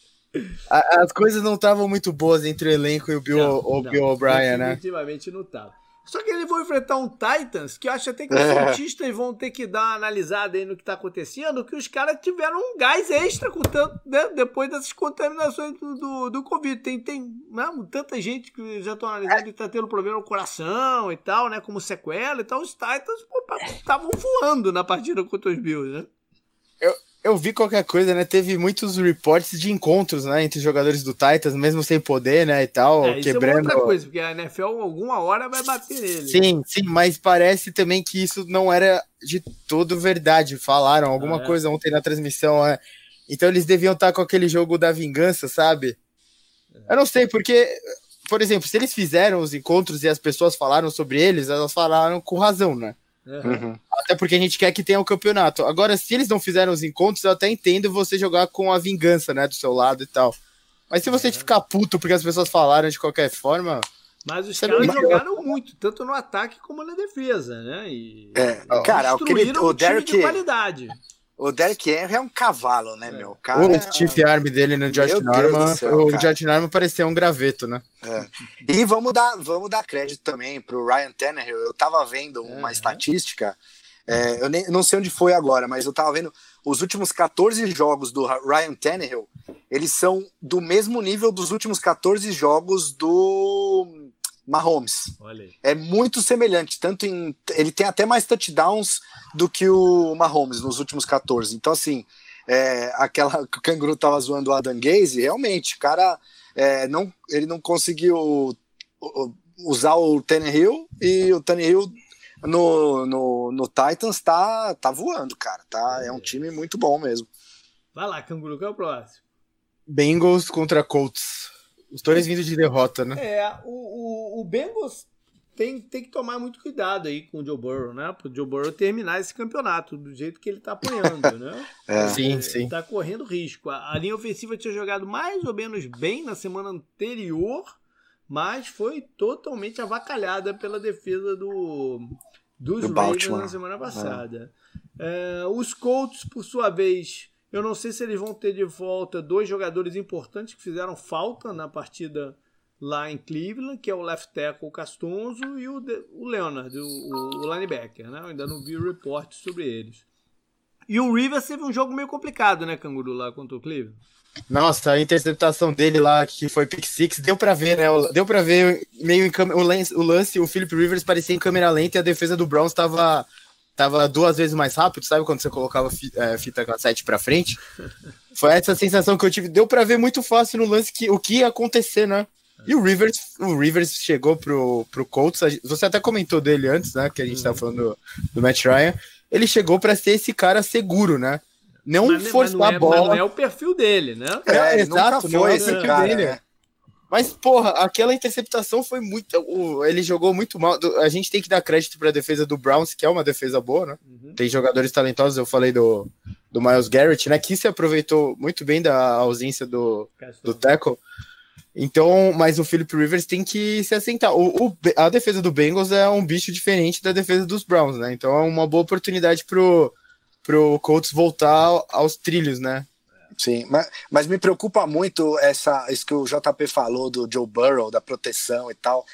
As coisas não estavam muito boas entre o elenco e o Bill, não, o Bill O'Brien, né? Definitivamente não estava. Só que eles vão enfrentar um Titans que eu acho até que os cientistas vão ter que dar uma analisada aí no que está acontecendo, que os caras tiveram um gás extra com tanto, né, depois dessas contaminações do, do, do Covid. Tem, tem né, tanta gente que já estão analisando que está tendo problema no coração e tal, né? Como sequela e tal. Os Titans estavam voando na partida contra os Bills, né? Eu, eu vi qualquer coisa, né? Teve muitos reportes de encontros, né? Entre jogadores do Titans, mesmo sem poder, né? E tal, é, quebrando. Isso é outra coisa, porque a NFL alguma hora vai bater nele. Sim, sim, mas parece também que isso não era de todo verdade. Falaram alguma ah, é. coisa ontem na transmissão, né? Então eles deviam estar com aquele jogo da vingança, sabe? É. Eu não sei, porque por exemplo, se eles fizeram os encontros e as pessoas falaram sobre eles, elas falaram com razão, né? Uhum. Até porque a gente quer que tenha o campeonato. Agora, se eles não fizeram os encontros, eu até entendo você jogar com a vingança, né, do seu lado e tal. Mas se você ficar puto porque as pessoas falaram de qualquer forma, Mas os caras não- jogaram muito, tanto no ataque como na defesa, né? E É, cara, aquele, construíram o um time Derek, de qualidade. O Derek Henry é um cavalo, né, meu? O o cara, stiff arm dele no Josh Meu Norman, céu, o cara. Josh Norman parecia um graveto, né? E vamos dar, vamos dar crédito também pro Ryan Tannehill. Eu tava vendo uma Uhum. estatística, é, eu nem, não sei onde foi agora, mas eu tava vendo os últimos 14 jogos do Ryan Tannehill, eles são do mesmo nível dos últimos 14 jogos do Mahomes. Olha aí. É muito semelhante, tanto em ele tem até mais touchdowns do que o Mahomes nos últimos 14. Então assim, é, aquela que o Canguru tava zoando o Adam Gaze, realmente, o cara é, não, ele não conseguiu usar o Tannehill e o Tannehill no, no, no Titans tá, tá voando, cara. Tá, é um time muito bom mesmo. Vai lá, Canguru, qual é o próximo? Bengals contra Colts. Os dois vindo de derrota, né? É, o, o, o Bengals tem, tem que tomar muito cuidado aí com o Joe Burrow, né? Para o Joe Burrow terminar esse campeonato do jeito que ele tá apanhando, [laughs] né? É. Sim, sim. Tá correndo risco. A, a linha ofensiva tinha jogado mais ou menos bem na semana anterior, mas foi totalmente avacalhada pela defesa do, dos Do Ravens na semana passada. É, os Colts, por sua vez, eu não sei se eles vão ter de volta dois jogadores importantes que fizeram falta na partida lá em Cleveland, que é o left tackle Castonzo e o, de- o Leonard, o, o- linebacker, né? Eu ainda não vi o report sobre eles. E o Rivers teve um jogo meio complicado, né, Canguru, lá contra o Cleveland? Nossa, a interceptação dele lá, que foi pick six, deu pra ver, né? Deu pra ver meio em câmera. O lance, o Philip Rivers parecia em câmera lenta e a defesa do Browns tava, tava duas vezes mais rápido, sabe? Quando você colocava fi- é, fita cassete pra frente. Foi essa sensação que eu tive. Deu pra ver muito fácil no lance que, o que ia acontecer, né? E o Rivers, o Rivers chegou pro, pro Colts. Você até comentou dele antes, né? Que a gente tava falando do, do Matt Ryan. Ele chegou pra ser esse cara seguro, né? Não Mas, forçar mas não é, a bola. mas não é o perfil dele, né? É, ele exato, nunca não é esse o cara, dele. né? Mas, porra, aquela interceptação foi muito. Ele jogou muito mal. A gente tem que dar crédito pra defesa do Browns, que é uma defesa boa, né? Uhum. Tem jogadores talentosos, eu falei do, do Miles Garrett, né? Que se aproveitou muito bem da ausência do, do tackle. Então, mas o Philip Rivers tem que se assentar. O, o- a defesa do Bengals é um bicho diferente da defesa dos Browns, né? Então é uma boa oportunidade pro, pro Colts voltar aos trilhos, né? Sim, mas, mas me preocupa muito essa, isso que o JP falou do Joe Burrow, da proteção e tal.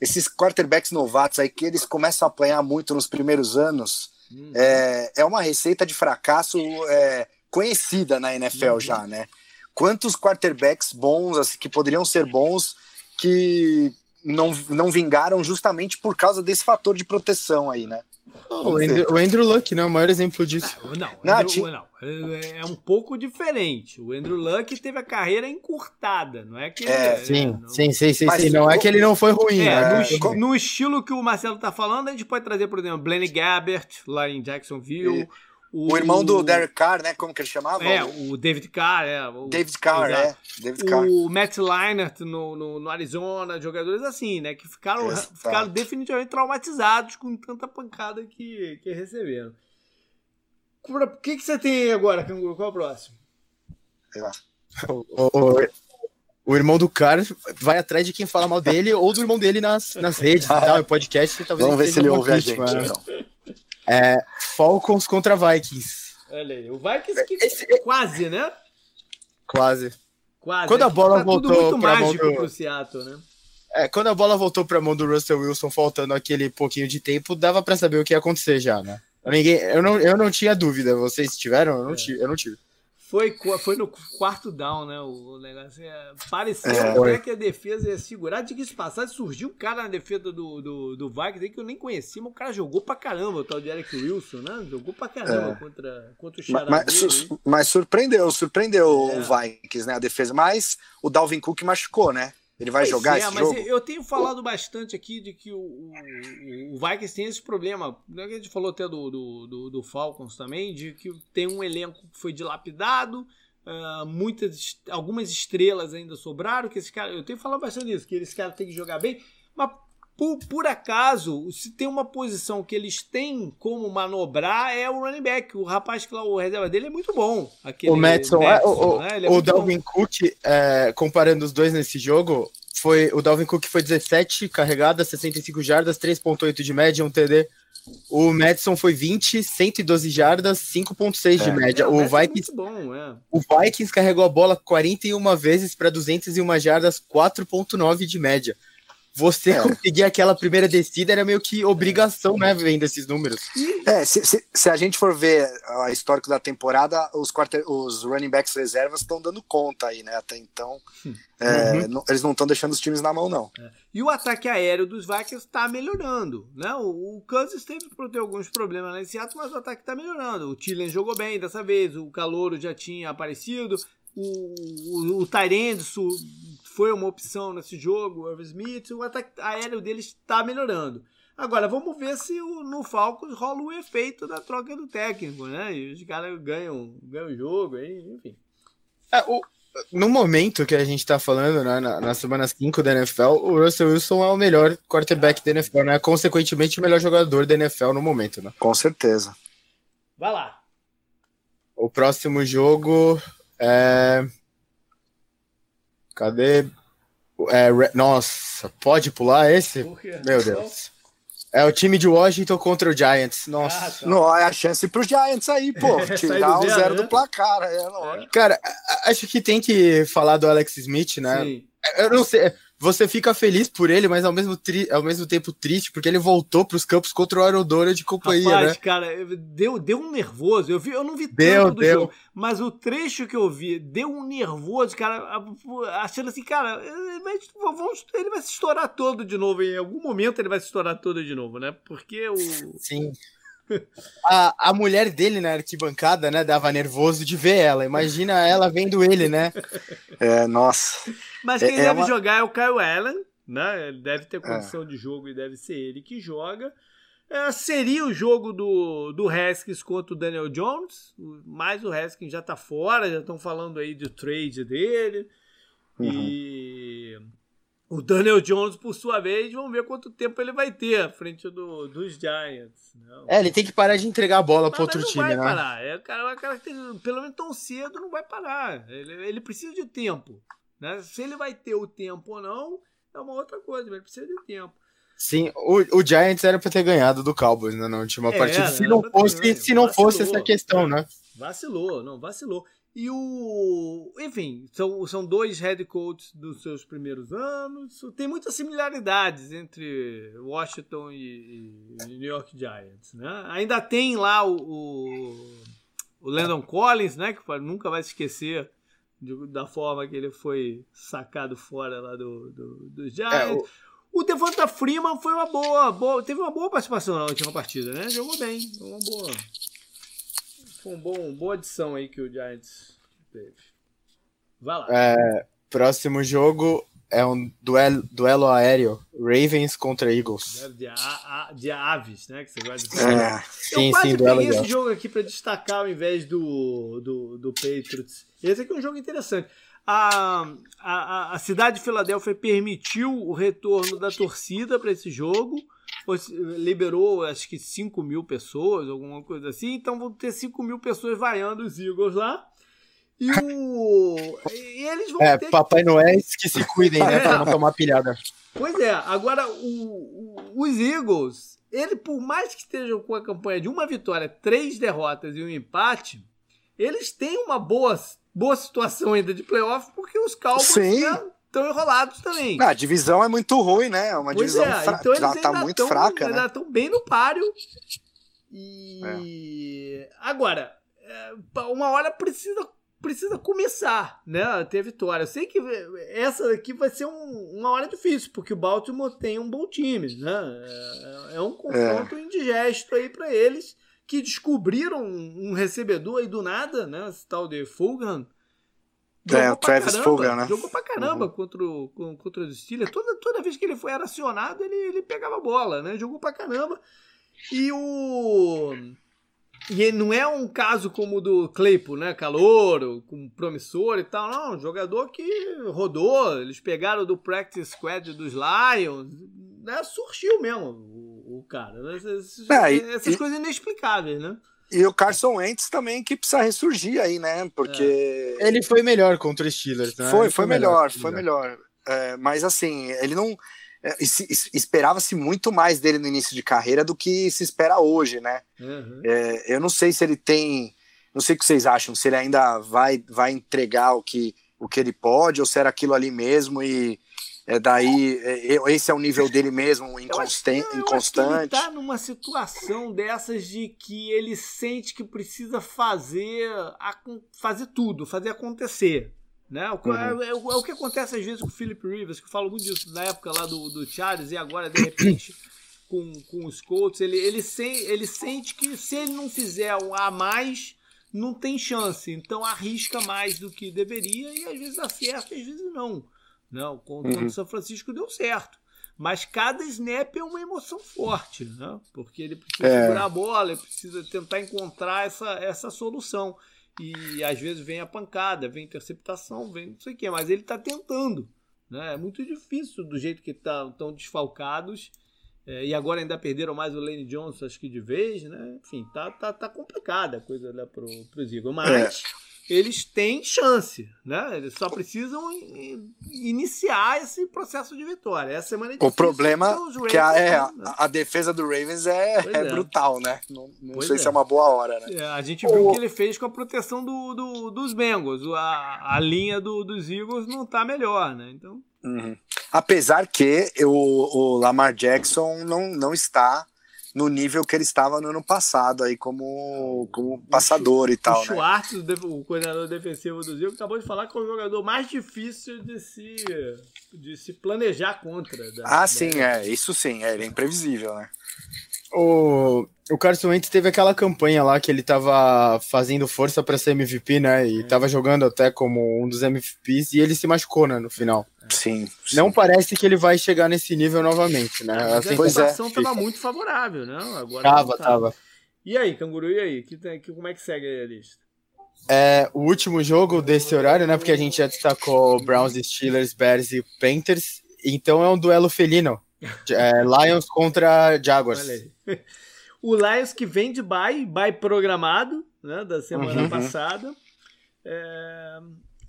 Esses quarterbacks novatos aí que eles começam a apanhar muito nos primeiros anos, Hum. é, é uma receita de fracasso é, conhecida na NFL já, né? Quantos quarterbacks bons, assim, que poderiam ser bons, que não, não vingaram justamente por causa desse fator de proteção aí, né? O Andrew, o Andrew Luck, né? O maior exemplo disso. Não, Não, Andrew- não, é, é um pouco diferente. O Andrew Luck teve a carreira encurtada, não é que É, Sim, não- sim, sim, sim, sim. Não é que ele não foi ruim, É, né? no, no estilo que o Marcelo tá falando, a gente pode trazer, por exemplo, Blaine Gabbert, lá em Jacksonville. E O irmão do Derek Carr, né? Como que ele chamava? É, O o David Carr, é. O, David Carr, exato. é. David Carr. O Matt Leinart no, no, no Arizona, jogadores assim, né? Que ficaram, Exato. ficaram definitivamente traumatizados com tanta pancada que, que receberam. O que, que você tem aí agora, Canguru? Qual é o próximo? O, o- o irmão do cara vai atrás de quem fala mal dele ou do irmão dele nas, nas redes e tal, em podcast. Talvez Vamos ver se ele ouve a gente. né? então. É, Falcons contra Vikings. Olha aí, o Vikings que Esse- quase, né? Quase. Quase. Quando a É bola tá voltou pra mão do- pro Seattle, né? É, quando a bola voltou pra mão do Russell Wilson, faltando aquele pouquinho de tempo, dava pra saber o que ia acontecer já, né? Ninguém, eu, não, eu não tinha dúvida. Vocês tiveram? Eu não, É. tive, eu não tive. Foi, foi no quarto down, né? O, negócio é, pareceu É. até que a defesa ia segurar. De que se passar, surgiu um cara na defesa do, do, do Vikings aí que eu nem conhecia, mas o cara jogou pra caramba, o tal de Eric Wilson, né? Jogou pra caramba É. contra, contra o Chará Mas, su- mas surpreendeu, surpreendeu É. o Vikings, né? A defesa. Mas o Dalvin Cook machucou, né? Ele vai Pois jogar é, esse mas jogo? eu tenho falado bastante aqui de que o, o, o Vikings tem esse problema. Que A gente falou até do, do, do, do Falcons também, de que tem um elenco que foi dilapidado, Uh, muitas, algumas estrelas ainda sobraram, que esse cara, eu tenho falado bastante disso, que esse cara tem que jogar bem, mas por, por acaso, se tem uma posição que eles têm como manobrar é o running back. O rapaz que lá, o reserva dele é muito bom. Aquele o Madison, é, o, né? é o Dalvin bom. Cook, é, comparando os dois nesse jogo, foi o Dalvin Cook foi 17 carregadas, 65 jardas, 3.8 de média, um TD. O Madison foi 20, 112 jardas, 5.6 é. de média. É, o, é Vikings, bom, é. o Vikings carregou a bola 41 vezes para 201 jardas, 4.9 de média você é. conseguir aquela primeira descida era meio que obrigação, né, vendo esses números. É, se, se, se a gente for ver a histórico da temporada, os, quarter, os running backs reservas estão dando conta aí, né, até então. Hum. É, uhum. não, eles não estão deixando os times na mão, não. É. E o ataque aéreo dos Vikings está melhorando, né? O, o Kansas teve ter alguns problemas lá em Seattle, mas o ataque está melhorando. O Tillen jogou bem dessa vez, o Calouro já tinha aparecido, o, o, o Tyrande foi uma opção nesse jogo, o Irv Smith, o ataque aéreo deles está melhorando. Agora, vamos ver se no Falcons rola o efeito da troca do técnico, né? E os caras ganham, ganham o jogo, aí, enfim. É, o, no momento que a gente tá falando, né, na, na semana 5 da NFL, o Russell Wilson é o melhor quarterback da NFL, né? Consequentemente, o melhor jogador da NFL no momento, né? Com certeza. Vai lá. O próximo jogo é Cadê? É, nossa, pode pular esse? Meu Deus. É o time de Washington contra o Giants. Nossa. Ah, tá. Não, é a chance pro Giants aí, pô. [laughs] É, tirar o zero né? do placar. É, lógico. Cara, acho que tem que falar do Alex Smith, né? Sim. Eu não sei você fica feliz por ele, mas ao mesmo, tri, ao mesmo tempo triste, porque ele voltou para os campos contra o Aerodora de companhia, Rapaz, né? cara, deu, deu um nervoso. Eu, vi, eu não vi deu, tanto do deu. jogo, mas o trecho que eu vi deu um nervoso, cara, achando assim, cara, ele vai, ele vai se estourar todo de novo. Em algum momento ele vai se estourar todo de novo, né? Porque o. Sim. A, a mulher dele na arquibancada, né, dava nervoso de ver ela. Imagina ela vendo ele, né? É, nossa. Mas quem é, deve é uma... jogar é o Kyle Allen, né? Ele deve ter é. condição é. de jogo e deve ser ele que joga. É, seria o jogo do, do Haskins contra o Daniel Jones, mas o Haskins já tá fora, já estão falando aí de trade dele. Uhum. E o Daniel Jones, por sua vez, vamos ver quanto tempo ele vai ter à frente do, dos Giants. Não. Né? É, ele tem que parar de entregar a bola para outro time, né? Não vai parar. É, cara, cara, pelo menos tão cedo não vai parar. Ele, ele precisa de tempo. Né? Se ele vai ter o tempo ou não, é uma outra coisa, mas ele precisa de tempo. Sim, o, o Giants era para ter ganhado do Cowboys né, na última é, partida. Se não fosse, se não fosse essa questão, né? Vacilou, não, vacilou. E o. Enfim, são, são dois head coaches dos seus primeiros anos. Tem muitas similaridades entre Washington e, e New York Giants. Né? Ainda tem lá o, o, o Landon Collins, né? Que nunca vai se esquecer de, da forma que ele foi sacado fora lá do, do, do Giants. É, o... O Devonta Freeman foi uma boa, boa, teve uma boa participação na última partida, né? Jogou bem, uma boa, foi uma bom, boa adição aí que o Giants teve. Vai lá. É, próximo jogo é um duelo, duelo aéreo. Ravens contra Eagles. De, a, a, de aves, né? Que você gosta de é, sim, Eu quase sim, peguei esse jogo aqui para destacar ao invés do, do, do Patriots. Esse aqui é um jogo interessante. A, a, a cidade de Filadélfia permitiu o retorno da torcida para esse jogo liberou acho que 5 mil pessoas, alguma coisa assim, então vão ter 5 mil pessoas vaiando os Eagles lá. E, o... e eles vão é. Papai Noel que se cuidem, né? Pra não tomar pilhada. Pois é, agora o, o, os Eagles, ele, por mais que estejam com a campanha de uma vitória, três derrotas e um empate, eles têm uma boa, boa situação ainda de playoff, porque os Cowboys Sim. Né, estão enrolados também. Ah, a divisão é muito ruim, né? É uma pois divisão é. fra... então eles tá muito tão, fraca, ainda estão bem no páreo. E é. agora, é, uma hora precisa precisa começar, né, a ter vitória. Eu sei que essa aqui vai ser um, uma hora difícil, porque o Baltimore tem um bom time, né? É, é um confronto é. indigesto aí para eles que descobriram um recebedor aí do nada, né? Esse tal de Fulgham é, o Travis Fulgham, né? Jogou pra caramba uhum. contra, o, contra os Steelers. Toda, toda vez que ele foi acionado, ele, ele pegava a bola, né? Jogou pra caramba. E o. E não é um caso como o do Claypool, né? Calouro, com promissor e tal. Não, jogador que rodou. Eles pegaram do practice squad dos Lions. Né? Surgiu mesmo o, o cara. Essas, é, e, essas e, coisas inexplicáveis, né? E o Carson Wentz também que precisa ressurgir aí, né? Porque. É. Ele foi melhor contra os Steelers, né? Foi, foi, foi, melhor, melhor foi melhor. É, mas assim, ele não. É, esperava-se muito mais dele no início de carreira do que se espera hoje, né? Uhum. É, eu não sei se ele tem. Não sei o que vocês acham, se ele ainda vai, vai entregar o que, o que ele pode, ou se era aquilo ali mesmo e é daí, é, esse é o nível dele mesmo, inconstante. Eu inconstante. ele tá numa situação dessas de que ele sente que precisa fazer, fazer tudo, fazer acontecer. Né? O, uhum. é, é, é, o que acontece às vezes com o Philip Rivers, que eu falo muito disso na época lá do, do Charles, e agora, de repente, [coughs] com, com os Colts, ele, ele, ele sente que se ele não fizer um a mais, não tem chance. Então arrisca mais do que deveria, e às vezes acerta, às vezes não. Não, contra uhum. o São Francisco deu certo. Mas cada snap é uma emoção forte, né? Porque ele precisa é. segurar a bola, ele precisa tentar encontrar essa, essa solução. E às vezes vem a pancada, vem interceptação, vem não sei o quê, mas ele está tentando. Né? É muito difícil do jeito que estão tá, desfalcados. É, e agora ainda perderam mais o Lane Johnson, acho que de vez, né? Enfim, tá, tá, tá complicada a coisa lá pro, pro Zico. Mas. É eles têm chance, né? Eles só precisam iniciar esse processo de vitória. Essa semana é O problema é que a, é, né? a, defesa do Ravens é, é, é, brutal, né? Não, não sei se é. é uma boa hora, né? É, a gente viu o que ele fez com a proteção do, do dos Bengals. A, a linha do, dos Eagles não tá melhor, né? Então... Uhum. Apesar que o, o Lamar Jackson não, não está no nível que ele estava no ano passado aí como, como passador e tal. O né? Schwartz, né? o coordenador defensivo do Zico, acabou de falar que é o jogador mais difícil de se, de se planejar contra. Da, ah, da... sim, é. Isso sim, é, ele é imprevisível, né? O, o Carson Wentz teve aquela campanha lá que ele tava fazendo força para ser MVP, né? E é. tava jogando até como um dos MVPs e ele se machucou, né, no final. Sim, sim. Não parece que ele vai chegar nesse nível novamente, né? Assim, a situação estava é. muito favorável, né? Agora tava, tava. E aí, Canguru, e aí? Que, que, como é que segue a lista? É, o último jogo desse horário, né? Porque a gente já destacou Browns, Steelers, Bears e Panthers. Então é um duelo felino. É, Lions contra Jaguars. [laughs] O Lions que vem de bye, bye programado, né? Da semana uhum. passada. É,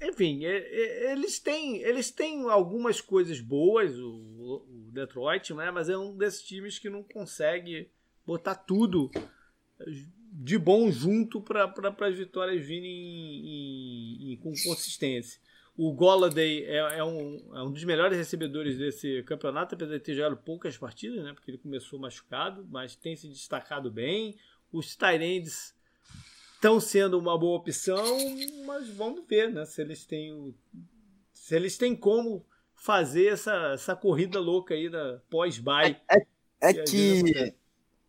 enfim, eles têm, eles têm algumas coisas boas, o, o Detroit, né? mas é um desses times que não consegue botar tudo de bom junto para as vitórias virem em, em, com consistência. O Golladay é, é, um, é um dos melhores recebedores desse campeonato, apesar de ter jogado poucas partidas, né? porque ele começou machucado, mas tem se destacado bem. Os Tyrands estão sendo uma boa opção, mas vamos ver, né? Se eles têm se eles têm como fazer essa, essa corrida louca aí da pós-bye. É, é, é que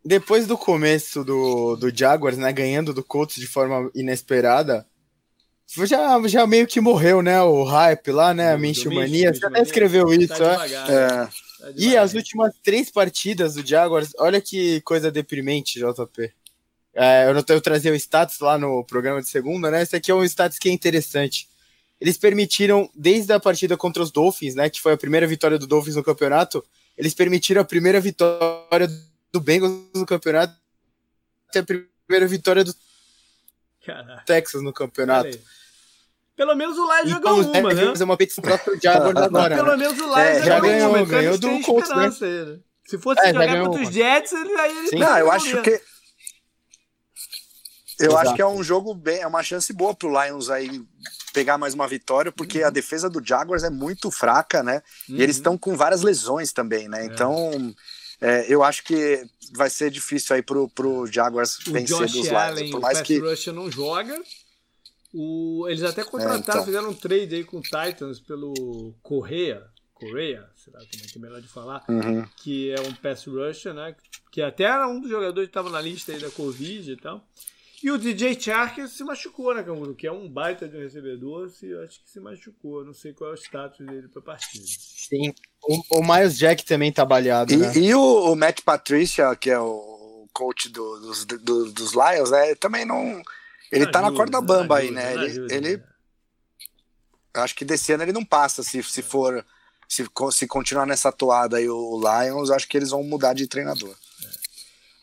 depois do começo do, do Jaguars, né, ganhando do Colts de forma inesperada, já, já meio que morreu, né, o hype lá, né, a Minshew Mania, você até escreveu tá isso, tá devagar, é. Tá e as últimas três partidas do Jaguars, olha que coisa deprimente, JP. É, eu, não, eu trazia o status lá no programa de segunda, né? Esse aqui é um status que é interessante. Eles permitiram, desde a partida contra os Dolphins, né? Que foi a primeira vitória do Dolphins no campeonato, eles permitiram a primeira vitória do Bengals no campeonato e a primeira vitória do Caraca. Texas no campeonato. Pelo menos o Lions então, já ganhou uma, né? fazer uma petição pro Jaguars agora. Pelo né? menos o Lions é, já, ganhou, uma, ganhou, do Colts, né? né? Se fosse é, jogar contra os Jets, aí ele Não, eu acho que eu Exato. acho que é um jogo bem, é uma chance boa pro Lions aí pegar mais uma vitória, porque uhum. a defesa do Jaguars é muito fraca, né? Uhum. E eles uhum. estão com várias lesões também, né? É. Então, é, eu acho que vai ser difícil aí pro, pro Jaguars o vencer Josh dos Allen, Lions. Por mais o que Rush não joga. O, eles até contrataram, é, então. fizeram um trade aí com o Titans pelo Correia. Correia, será como é que é melhor de falar? Uhum. Que é um pass rusher, né? Que até era um dos jogadores que estava na lista aí da Covid e tal. E o DJ Chark se machucou, né, Canguru? Que é um baita de um recebedor, se, acho que se machucou. Não sei qual é o status dele pra partida. Sim. O, o Miles Jack também tá baleado, e, né? E o, o Matt Patricia, que é o coach do, dos, do, dos Lions, né? Também não. Ele não tá ajuda, na corda bamba aí, né? Ele, ajuda, ele né? acho que desse ano ele não passa se, se for se, se continuar nessa toada aí o Lions, acho que eles vão mudar de treinador.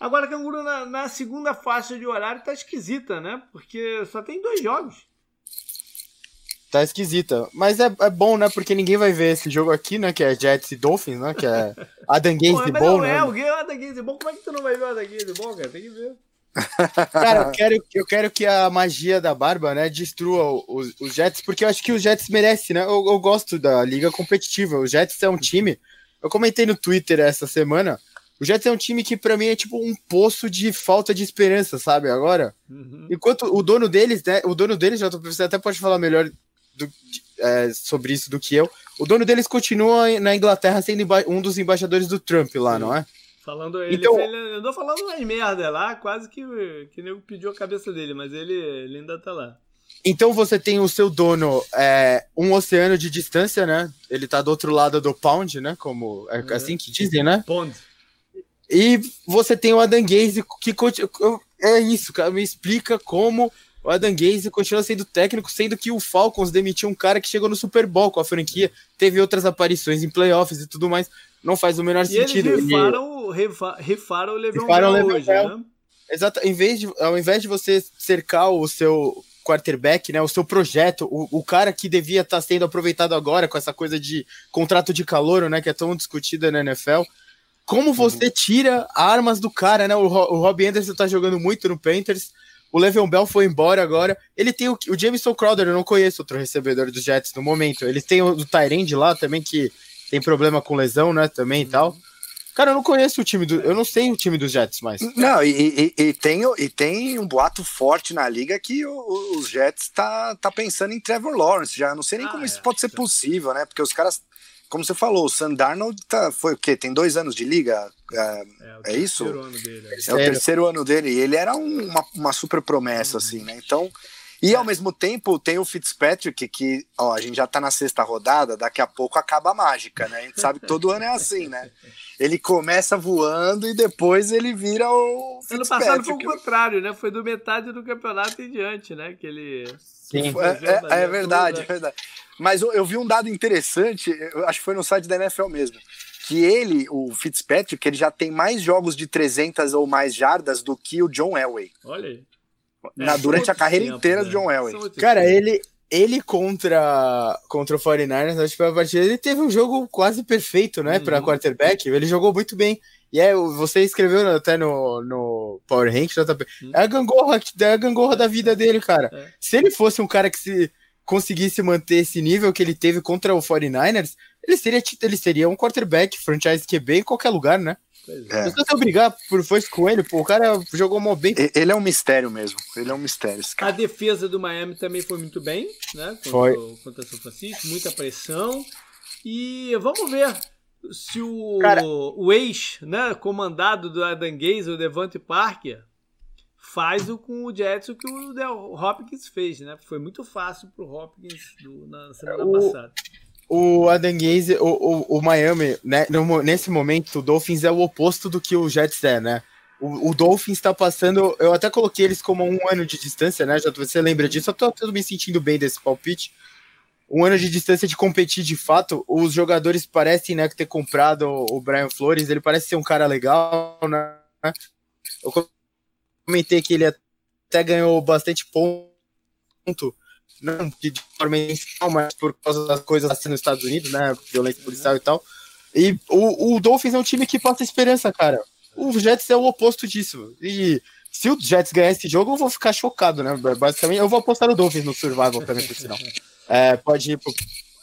Agora, Canguru, na, na, segunda faixa de horário tá esquisita, né? Porque só tem dois jogos. Tá esquisita. Mas é, é bom, né? Porque ninguém vai ver esse jogo aqui, né? Que é Jets e Dolphins, né? Que é [laughs] Adam Gaze bom, né? É, o Adam Gaze bom. Como é que tu não vai ver o Adam Gaze bom, cara? Tem que ver. [laughs] Cara, eu quero, eu quero que a magia da barba, né, destrua os, os Jets, porque eu acho que os Jets merecem, né? Eu, eu, gosto da liga competitiva. O Jets é um time. Eu comentei no Twitter essa semana. O Jets é um time que, para mim, é tipo um poço de falta de esperança, sabe? Agora. Uhum. Enquanto o dono deles, né? O dono deles, já você até pode falar melhor do, é, sobre isso do que eu. O dono deles continua na Inglaterra sendo um dos embaixadores do Trump lá, Sim. não é? Falando ele, então, ele andou falando umas merda lá, quase que, que nego pediu a cabeça dele, mas ele, ele ainda tá lá. Então você tem o seu dono é, um oceano de distância, né? Ele tá do outro lado do pound, né? Como é, é. assim que dizem, né? Pond. E você tem o Adam Gaze que é isso, cara. Me explica como o Adam Gaze continua sendo técnico, sendo que o Falcons demitiu um cara que chegou no Super Bowl com a franquia, teve outras aparições em playoffs e tudo mais. Não faz o menor e sentido. Eles rifaram, ele... rifaram o Le'Veon Bell hoje, né? Exato. Em vez de, ao invés de você cercar o seu quarterback, né, o seu projeto, o, o cara que devia estar tá sendo aproveitado agora com essa coisa de contrato de calor, né, que é tão discutida na NFL, como você tira armas do cara, né? O, o Rob Anderson tá jogando muito no Panthers. O Le'Veon Bell foi embora agora. Ele tem o, o Jameson Crowder, eu não conheço outro recebedor dos Jets no momento. Ele tem o, o Tyrande lá também, que tem problema com lesão, né? Também e tal. Cara, eu não conheço o time do. Eu não sei o time dos Jets mais. Não, e, e, e tem, e tem um boato forte na liga que o, os Jets tá, tá pensando em Trevor Lawrence já. Não sei nem ah, como é, isso pode ser possível, né? Porque os caras como você falou, o Sandarnold tá, foi o quê? Tem dois anos de liga? É, é, é isso? Dele, é. é o terceiro ano dele. E ele era um, uma, uma super promessa, uhum. assim, né? Então. E ao mesmo tempo tem o Fitzpatrick, que ó, a gente já tá na sexta rodada, daqui a pouco acaba a mágica, né? A gente sabe que todo ano é assim, né? Ele começa voando e depois ele vira o. Ano passado foi o contrário, né? Foi do metade do campeonato em diante, né? Que ele. Sim. É, é, é verdade, é verdade. Mas eu, eu vi um dado interessante, acho que foi no site da NFL mesmo, que ele, o Fitzpatrick, ele já tem mais jogos de 300 ou mais jardas do que o John Elway. Olha aí. Na, é, durante a carreira tempo, inteira né? do John Elway. Cara, ele, ele contra, contra o 49ers, acho que a partida, ele teve um jogo quase perfeito, né, uhum. para quarterback. Ele jogou muito bem. E é, você escreveu até no, no Power Rank, JP. Uhum. É a gangorra, é a gangorra da vida dele, cara. É. Se ele fosse um cara que se conseguisse manter esse nível que ele teve contra o 49ers, ele seria, ele seria um quarterback, franchise QB em qualquer lugar, né? É. Se você brigar por força com ele, pô, o cara jogou mal bem. Ele é um mistério mesmo. Ele é um mistério. A defesa do Miami também foi muito bem, né? Contra, foi. Contra São Francisco, muita pressão. E vamos ver se o, cara, o ex, né, comandado do Adam Gaze, o Devante Parker, faz o com o Jets o que o Hopkins fez, né? Foi muito fácil pro Hopkins do, na semana o, passada. O Adam Gaze, o, o, o Miami, né, no, nesse momento, o Dolphins é o oposto do que o Jets é, né? O, o Dolphins está passando, eu até coloquei eles como um ano de distância, né? Já você lembra disso? Eu tô, tô me sentindo bem desse palpite. Um ano de distância de competir de fato. Os jogadores parecem, né, ter comprado o Brian Flores, ele parece ser um cara legal, né? Eu comentei que ele até ganhou bastante ponto, não de forma inicial, mas por causa das coisas assim nos Estados Unidos, né? Violência policial e tal. E o, o Dolphins é um time que passa esperança, cara. O Jets é o oposto disso. E se o Jets ganhar esse jogo, eu vou ficar chocado, né? Basicamente, eu vou apostar no Dolphins no Survival também, por sinal. É, pode ir pro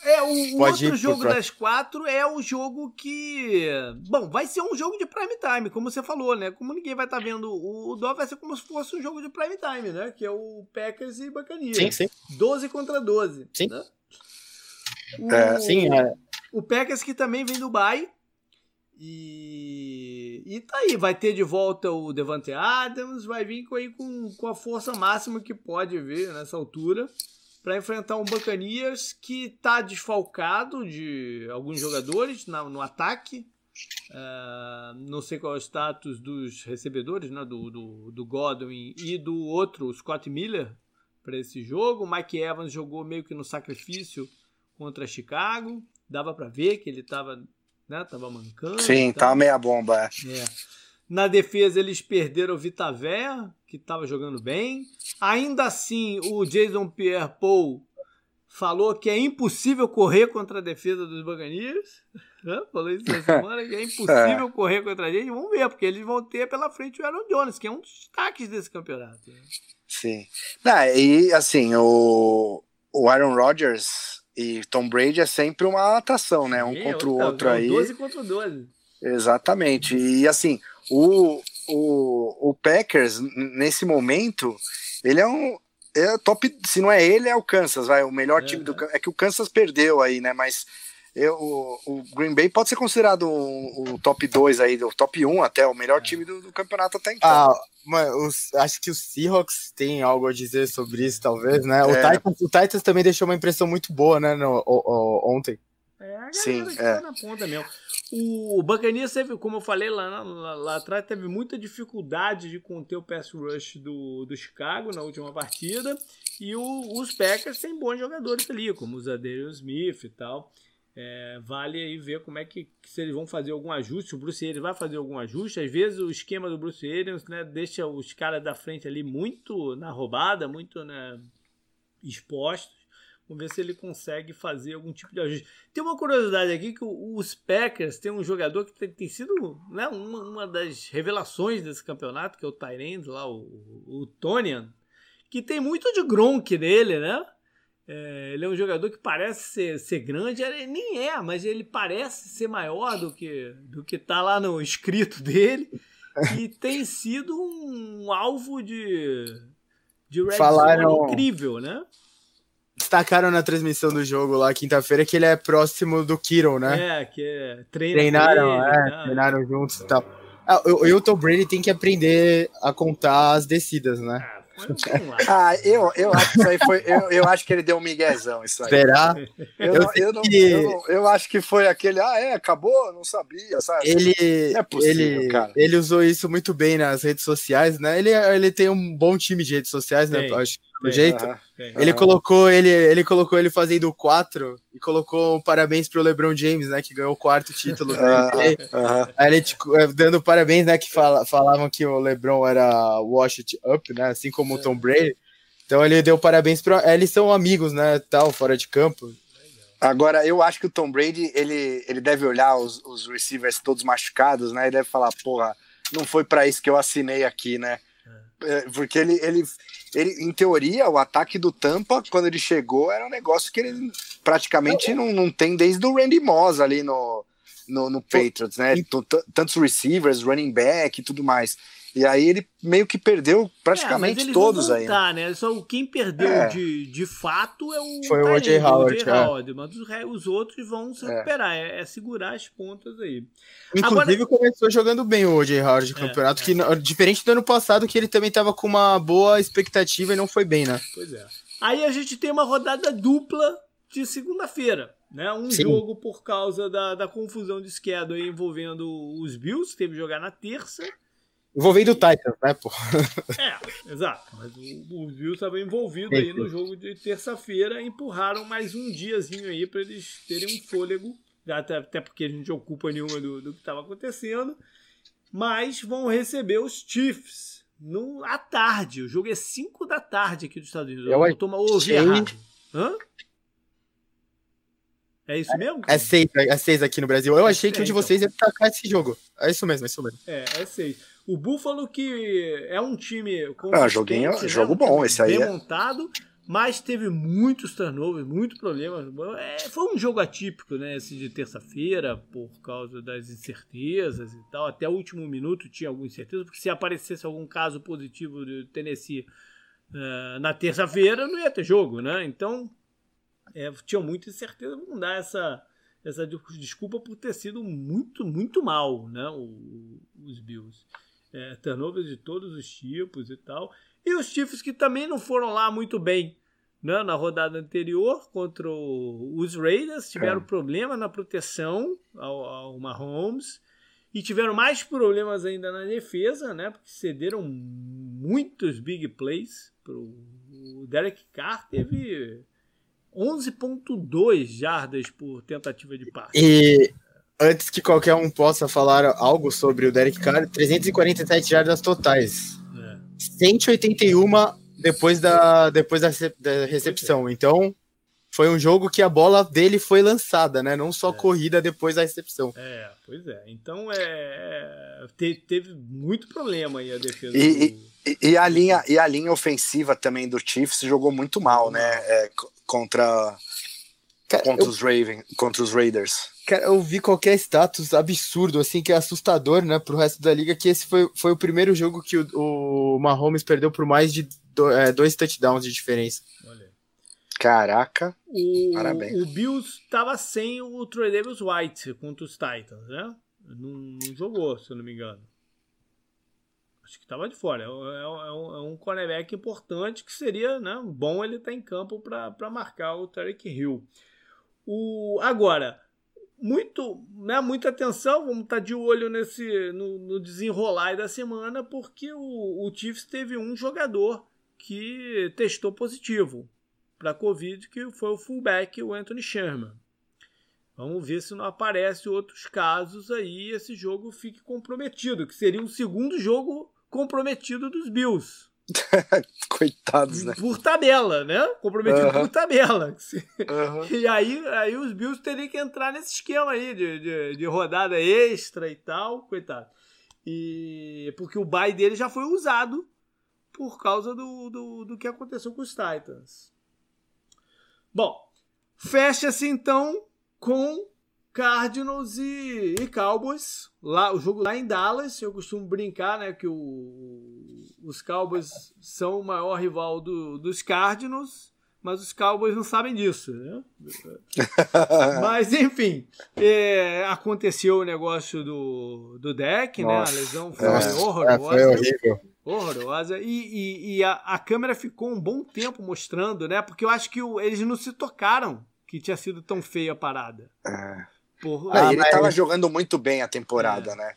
é, o, o outro jogo das quatro é o jogo que. Bom, vai ser um jogo de prime time, como você falou, né? Como ninguém vai estar tá vendo o, o Dó, vai ser como se fosse um jogo de prime time, né? Que é o Packers e Bacanias. Sim, sim. 12 contra 12. Sim. Né? O, é, sim, é. O Packers que também vem do Bay. E, e tá aí, vai ter de volta o Devante Adams, vai vir com, aí com, com a força máxima que pode ver nessa altura para enfrentar um Bacanias que está desfalcado de alguns jogadores na, no ataque. Uh, não sei qual é o status dos recebedores, né, do, do, do Godwin e do outro, Scott Miller, para esse jogo. O Mike Evans jogou meio que no sacrifício contra Chicago. Dava para ver que ele estava né, tava mancando. Sim, tava meia bomba. É. é. Na defesa eles perderam o Vitaver, que estava jogando bem. Ainda assim, o Jason Pierre-Paul falou que é impossível correr contra a defesa dos Buccaneers. [laughs] Falou isso essa semana, que é impossível [laughs] é. correr contra a gente. Vamos ver, porque eles vão ter pela frente o Aaron Jones, que é um dos destaques desse campeonato. Né? Sim. Não, e assim, o, o Aaron Rodgers e Tom Brady é sempre uma atração, né? Um contra o outro aí. 12 contra 12. Exatamente. E assim, o, o, o Packers, nesse momento, ele é um, é top, se não é ele, é o Kansas, vai, o melhor é, time do é que o Kansas perdeu aí, né, mas eu, o Green Bay pode ser considerado o, o top 2 aí, o top 1 até, o melhor é. time do, do campeonato até então. Ah, mas os, acho que os Seahawks têm algo a dizer sobre isso, talvez, né? O, é. Titans, o Titans também deixou uma impressão muito boa, né, no, o, o, ontem. É, a Sim, é. Tá na ponta mesmo. O Buccaneers teve, como eu falei lá, lá, lá, atrás, teve muita dificuldade de conter o pass rush do, do Chicago na última partida. E o, os Packers têm bons jogadores ali, como o Zadarius Smith e tal. É, vale aí ver como é que se eles vão fazer algum ajuste. O Bruce Arians vai fazer algum ajuste. Às vezes o esquema do Bruce Arians né, deixa os caras da frente ali muito na roubada, muito né, expostos. Vamos ver se ele consegue fazer algum tipo de ajuste. Tem uma curiosidade aqui que os Packers tem um jogador que tem, tem sido né, uma, uma, das revelações desse campeonato, que é o Tyrande lá, o, o Tonian, que tem muito de Gronk nele, né? É, ele é um jogador que parece ser, ser grande, ele nem é, mas ele parece ser maior do que do que tá lá no escrito dele e [laughs] tem sido um alvo de de red Falaram... incrível, né? Destacaram na transmissão do jogo lá quinta-feira que ele é próximo do Kiro, né? É, que é, treina treinaram, ele, é, tá. treinaram juntos e tal. Ah, o, o Tom Brady tem que aprender a contar as descidas, né? Ah, [laughs] ah, eu, eu acho que isso aí foi. Eu, eu acho que ele deu um miguezão, isso aí. Será? Eu, eu, eu, não, que... eu, eu, acho que foi aquele. Ah, é, acabou, não sabia, sabe? Ele, é possível, ele, cara. ele usou isso muito bem nas redes sociais, né? Ele, ele tem um bom time de redes sociais, né? Acho do jeito. Ele colocou ele, ele colocou ele fazendo quatro e colocou um parabéns pro LeBron James, né, que ganhou o quarto título. Aí ele tipo, é, dando parabéns, né, que fala, falavam que o LeBron era wash it up, né, assim como o Tom Brady. Então ele deu parabéns para é, eles são amigos, né, tal, fora de campo. Agora, eu acho que o Tom Brady, ele, ele deve olhar os, os receivers todos machucados, né, e deve falar, porra, não foi para isso que eu assinei aqui, né? É, porque ele, ele, ele, em teoria, o ataque do Tampa, quando ele chegou, era um negócio que ele praticamente não, não tem desde o Randy Moss ali no, no, no Patriots, né? Tantos receivers, running back e tudo mais. E aí ele meio que perdeu praticamente é, todos aí. Né? Só quem perdeu é. de, de fato é o Foi o O.J. Howard, é. Howard, mas os, os, outros vão se é. recuperar, é. é, segurar as pontas aí. Inclusive Agora, começou jogando bem o O.J. Howard de é, campeonato, que diferente do ano passado que ele também estava com uma boa expectativa e não foi bem, né? Pois é. Aí a gente tem uma rodada dupla de segunda-feira. Né? Um Sim. jogo por causa da, da confusão de schedule envolvendo os Bills, teve que jogar na terça, Envolvendo o Titans, né, pô? É, exato. Mas o, o Bills estava envolvido aí no jogo de terça-feira. Empurraram mais um diazinho aí para eles terem um fôlego. Até, até porque a gente ocupa nenhuma do, do que estava acontecendo. Mas vão receber os Chiefs no, à tarde. O jogo é 5 da tarde aqui dos Estados Unidos. Eu, Eu tô ouvi errado. Hã? É isso mesmo? É seis, é seis aqui no Brasil. Eu achei que um de então. vocês ia destacar esse jogo. É isso mesmo, é isso mesmo. É, é seis. O Buffalo que é um time ah, joguinho, né? jogo bom esse aí. Bem é. montado, mas teve muitos turnovers, muitos problemas. É, foi um jogo atípico, né, esse de terça-feira, por causa das incertezas e tal. Até o último minuto tinha alguma incerteza, porque se aparecesse algum caso positivo de Tennessee uh, na terça-feira, não ia ter jogo, né? Então, é, tinha muita incerteza. Vamos dar essa essa desculpa por ter sido muito, muito mal, né, os Bills é, turnovers de todos os tipos e tal. E os Chiefs que também não foram lá muito bem né, na rodada anterior contra os Raiders, tiveram é. problema na proteção ao, ao Mahomes e tiveram mais problemas ainda na defesa, né, porque cederam muitos big plays. Pro, o Derek Carr teve 11.2 jardas por tentativa de passe. E antes que qualquer um possa falar algo sobre o Derek Carr, 347 jardas totais. É. 181 depois da, depois da, da recepção. Então, foi um jogo que a bola dele foi lançada, né? Não só é. corrida depois da recepção. É, pois é. Então, é, é teve, muito problema aí a defesa. E, do... e, e, a linha, e a linha ofensiva também do Chiefs jogou muito mal, né? É, contra, contra, eu... os Raven, contra os Raiders. Cara, eu vi qualquer status absurdo, assim, que é assustador, né, pro resto da liga, que esse foi, foi o primeiro jogo que o, o Mahomes perdeu por mais de do, é, dois touchdowns de diferença. Olha. Caraca, o, parabéns. O Bills tava sem o Troy Davis White contra os Titans, né? Não, não, jogou, se eu não me engano. Acho que tava de fora. É, é, é um, é um cornerback importante que seria né, bom ele estar tá em campo para marcar o Tarek Hill. O, agora, muito, né, muita atenção, vamos estar tá de olho nesse no, no desenrolar da semana, porque o, o Chiefs teve um jogador que testou positivo para Covid, que foi o fullback, o Anthony Sherman. Vamos ver se não aparece outros casos aí e esse jogo fique comprometido, que seria o segundo jogo comprometido dos Bills. [laughs] Coitados, né? Por tabela, né? Comprometido por tabela. E aí, aí os Bills teriam que entrar nesse esquema aí de, de, de, rodada extra e tal, coitado. E porque o bye dele já foi usado por causa do, do, do que aconteceu com os Titans. Bom, fecha-se então com Cardinals e, e, Cowboys. Lá, o jogo lá em Dallas, eu costumo brincar, né, que o, os Cowboys são o maior rival do, dos Cardinals, mas os Cowboys não sabem disso, né? [laughs] mas enfim, é, aconteceu o negócio do, do deck, né? A lesão foi é, horrorosa. foi horrível. Horrorosa. E, e, e a, a, câmera ficou um bom tempo mostrando, né? Porque eu acho que o, eles não se tocaram que tinha sido tão feia a parada. É. Porra. Ah, ele estava jogando muito bem a temporada, é. né?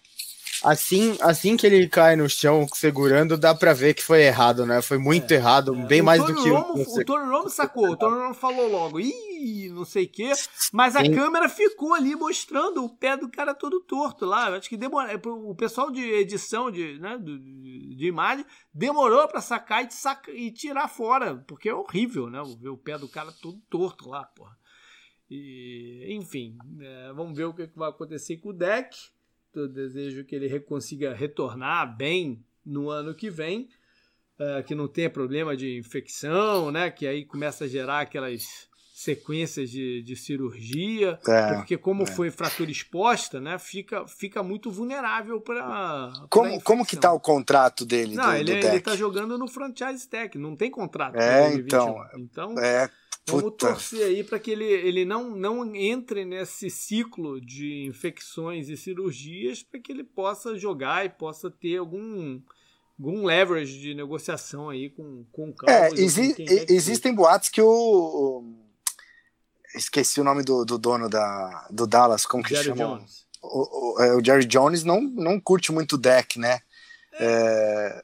Assim, assim que ele cai no chão segurando, dá pra ver que foi errado, né? Foi muito é, errado, é. bem o mais Tony do que Romo, o. O Tony Romo sacou, o Tony Romo falou logo, ih, não sei o quê, mas a Sim. câmera ficou ali mostrando o pé do cara todo torto lá. Acho que demora, é, o pessoal de edição de, né, de, de imagem demorou pra sacar e, saca, e tirar fora, porque é horrível, né? Ver o pé do cara todo torto lá, porra. E, enfim, é, vamos ver o que vai acontecer com o deck. Eu desejo que ele consiga retornar bem no ano que vem, é, que não tenha problema de infecção, né? Que aí começa a gerar aquelas sequências de, de cirurgia, é, porque como é. foi fratura exposta, né, fica, fica muito vulnerável para como como que tá o contrato dele? Não, do, ele, do ele tá jogando no franchise tech, não tem contrato. É, então, então é Vamos Puta. torcer aí para que ele, ele não, não entre nesse ciclo de infecções e cirurgias para que ele possa jogar e possa ter algum, algum leverage de negociação aí com, com o Cowboys. É, exi existem boatos que o, Esqueci o nome do, do dono da, do Dallas, como que Jerry chama? Jones. O, o, é, o, Jerry Jones não, não curte muito o deck, né? É.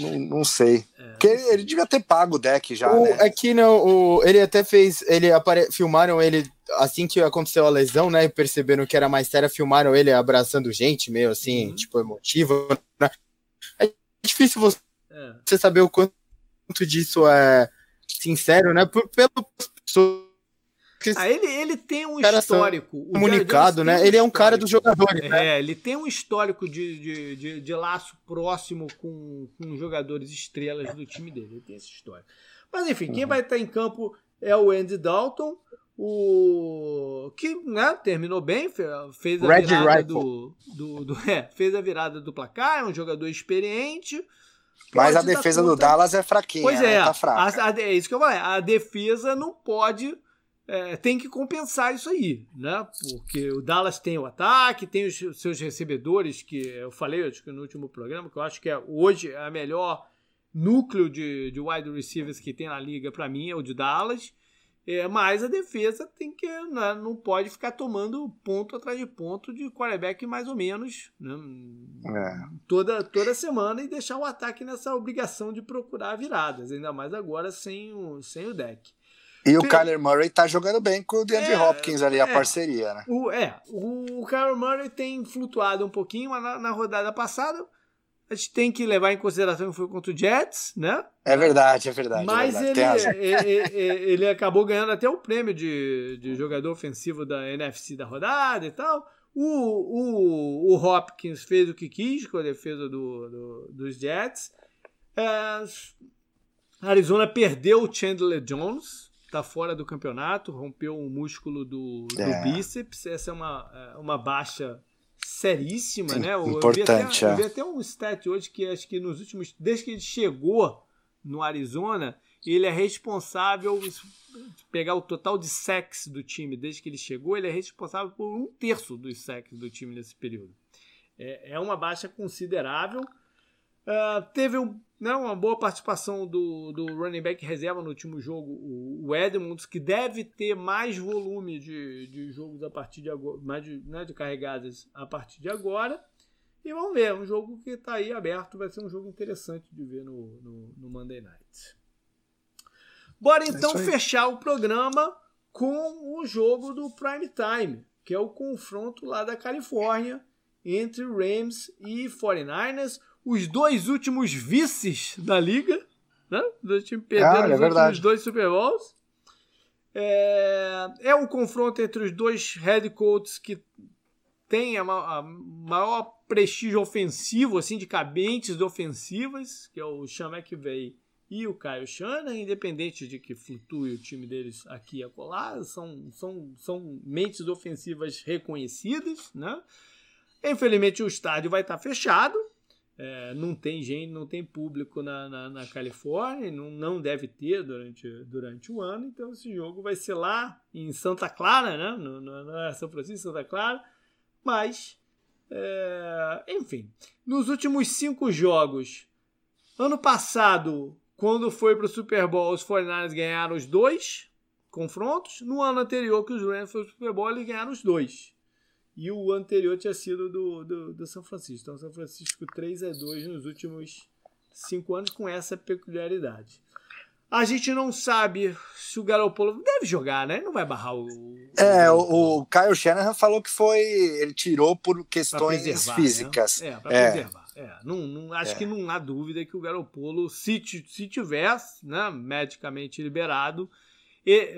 É, não, não sei. É, Porque ele, ele, devia ter pago o deck já. O, né? Aqui não, o, ele até fez. Ele apare, filmaram ele assim que aconteceu a lesão, né? E perceberam que era mais séria, filmaram ele abraçando gente, meio assim, uhum. tipo, emotivo. Né? É difícil você, é. você saber o quanto disso é sincero, né? Por, pelo ah, ele, ele tem um histórico. Comunicado, né? Um ele é um cara dos jogadores. É, né? ele tem um histórico de, de, de, de, laço próximo com, com jogadores estrelas do time dele. Ele tem essa história. Mas enfim, uhum. quem vai estar em campo é o Andy Dalton, o que né, terminou bem, fez a Red virada do, do, do, [laughs] é, fez a virada do placar, é um jogador experiente. Mas a defesa do Dallas é fraquinha, pois é, né? tá fraca. A, a, é isso que eu falei. A defesa não pode é, tem que compensar isso aí, né? Porque o Dallas tem o ataque, tem os seus recebedores, que eu falei acho que no último programa, que eu acho que é hoje a melhor núcleo de, de wide receivers que tem na liga, para mim, é o de Dallas. É, mas a defesa tem que né, não pode ficar tomando ponto atrás de ponto de quarterback mais ou menos né, é. toda, toda semana e deixar o ataque nessa obrigação de procurar viradas, ainda mais agora sem o, sem o deck. E o Kyler Murray tá jogando bem com o DeAndre é, Hopkins ali, a é, parceria, né? O, é, o, o Kyler Murray tem flutuado um pouquinho, mas na, na rodada passada a gente tem que levar em consideração que foi contra o Jets, né? É verdade, é verdade. Mas é verdade. Ele, ele, ele, acabou ganhando até o prêmio de, de jogador ofensivo da NFC da rodada e tal. O, o, o Hopkins fez o que quis com a defesa do, do dos Jets. É, Arizona perdeu o Chandler Jones, tá fora do campeonato, rompeu o músculo do, do é. bíceps. Essa é uma, é uma baixa seríssima, né? Importante. Eu vi, até, eu vi até um stat hoje que acho que nos últimos. Desde que ele chegou no Arizona, ele é responsável. Pegar o total de sacks do time desde que ele chegou, ele é responsável por um terço dos sacks do time nesse período. É, é uma baixa considerável. Uh, teve um, né, uma boa participação do, do running back reserva no último jogo, o, Edmonds, que deve ter mais volume de, de jogos a partir de agora, mais de, né, de carregadas a partir de agora. E vamos ver, um jogo que está aí aberto, vai ser um jogo interessante de ver no, no, no Monday Night. Bora é então é fechar o programa com o jogo do Prime Time, que é o confronto lá da Califórnia entre Rams e 49ers os dois últimos vices da liga, né? Do time perdendo é os últimos dois Super Bowls. É, é um confronto entre os dois head coaches que tem a, a, maior prestígio ofensivo, assim, de cabentes ofensivas, que é o Sean McVay e o Kyle Shanahan, independente de que flutue o time deles aqui e acolá, são, são, são mentes ofensivas reconhecidas, né? Infelizmente o estádio vai estar fechado, é, não tem gente, não tem público na, na, na, Califórnia, não, não deve ter durante, durante o ano, então esse jogo vai ser lá em Santa Clara, né? No, no, no São Francisco, Santa Clara, mas é, enfim, nos últimos cinco jogos, ano passado, quando foi para o Super Bowl, os 49ers ganharam os dois confrontos, no ano anterior que os Rams foram para o Super Bowl, eles ganharam os dois. E o anterior tinha sido do, do, do São Francisco. Então, São Francisco 3 a 2 nos últimos cinco anos com essa peculiaridade. A gente não sabe se o Garoppolo deve jogar, né? Não vai barrar o. É, o, o Kyle Shanahan falou que foi. Ele tirou por questões físicas. Né? É, pra é. preservar. É, não, não, acho é. que não há dúvida que o Garoppolo, se, se tivesse, né, medicamente liberado,